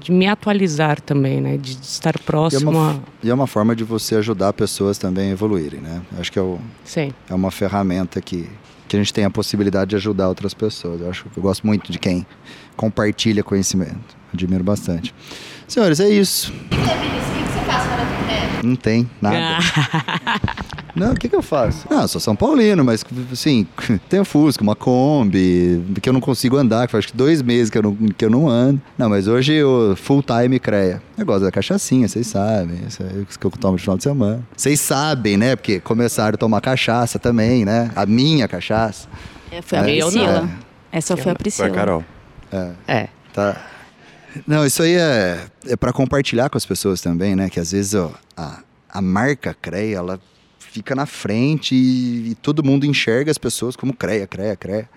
de me atualizar também, né? De, de estar E é, próximo uma, a... e é uma forma de você ajudar pessoas também a evoluírem, né? Acho que é, o- Sim. é uma ferramenta que, que a gente tem a possibilidade de ajudar outras pessoas. Eu acho eu gosto muito de quem compartilha conhecimento. Admiro bastante. Senhores, é isso. Não tem nada. Não, o que, que eu faço? Não, eu sou São Paulino, mas assim, tenho Fusca, uma Kombi, que eu não consigo andar, que faz acho que dois meses que eu não, que eu não ando. Não, mas hoje eu full time creia. Eu gosto da cachaçinha, vocês sabem. Isso é isso que eu tomo no final de semana. Vocês sabem, né? Porque começaram a tomar cachaça também, né? A minha cachaça. É, foi a É, Priscila. Essa foi a Foi Priscila. a Carol. É. Tá. Não, isso aí é, é para compartilhar com as pessoas também, né? Que às vezes ó, a, a marca CREA, ela fica na frente e, e todo mundo enxerga as pessoas como CREA, CREA, CREA.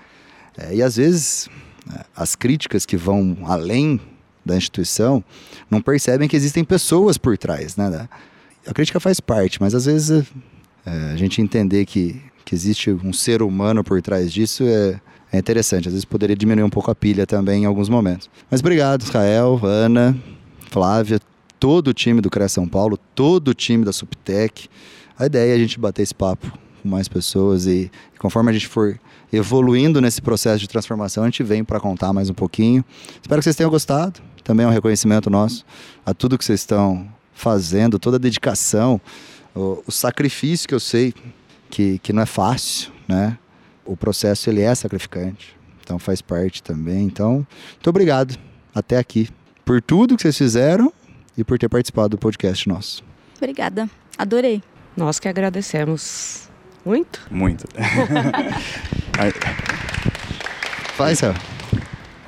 É, e às vezes né, as críticas que vão além da instituição não percebem que existem pessoas por trás, né? A crítica faz parte, mas às vezes é, a gente entender que, que existe um ser humano por trás disso é, é interessante. Às vezes poderia diminuir um pouco a pilha também em alguns momentos. Mas obrigado, Israel, Ana, Flávia, todo o time do CREA São Paulo, todo o time da Subtec. A ideia é a gente bater esse papo com mais pessoas e, e conforme a gente for evoluindo nesse processo de transformação, a gente vem para contar mais um pouquinho. Espero que vocês tenham gostado. Também é um reconhecimento nosso a tudo que vocês estão fazendo, toda a dedicação, o, o sacrifício que eu sei que, que não é fácil, né? O processo ele é sacrificante, então faz parte também. Então, muito obrigado até aqui por tudo que vocês fizeram e por ter participado do podcast nosso. Obrigada. Adorei. Nós que agradecemos muito. Muito. Faz, Rael.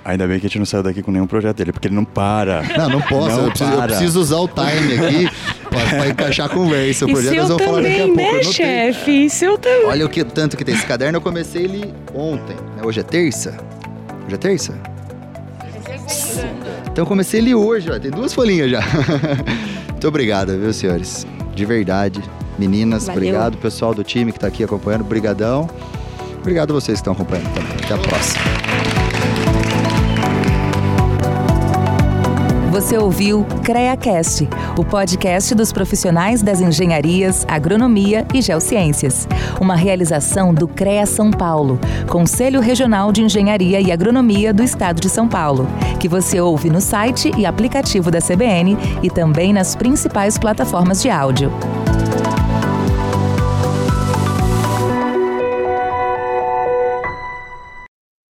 Ainda bem que a gente não saiu daqui com nenhum projeto dele, porque ele não para. Não, não posso. Não eu, preciso, eu para. preciso usar o time aqui Pra encaixar a conversa. O E projeto nós seu vamos falar daqui a também, pouco. eu né, chefe? Seu também. Olha o que tanto que tem esse caderno. Eu comecei ele ontem. né? Hoje é terça? Hoje é terça? Então eu comecei ele hoje, ó. Tem duas folhinhas já. Muito obrigado, viu, senhores? De verdade. Meninas, Valeu. obrigado. Pessoal do time que tá aqui acompanhando, brigadão. Obrigado a vocês que estão acompanhando também. Até a próxima. Você ouviu CreaCast, o podcast dos profissionais das engenharias, agronomia e geociências. Uma realização do CREA São Paulo, Conselho Regional de Engenharia e Agronomia do Estado de São Paulo, que você ouve no site e aplicativo da CBN e também nas principais plataformas de áudio.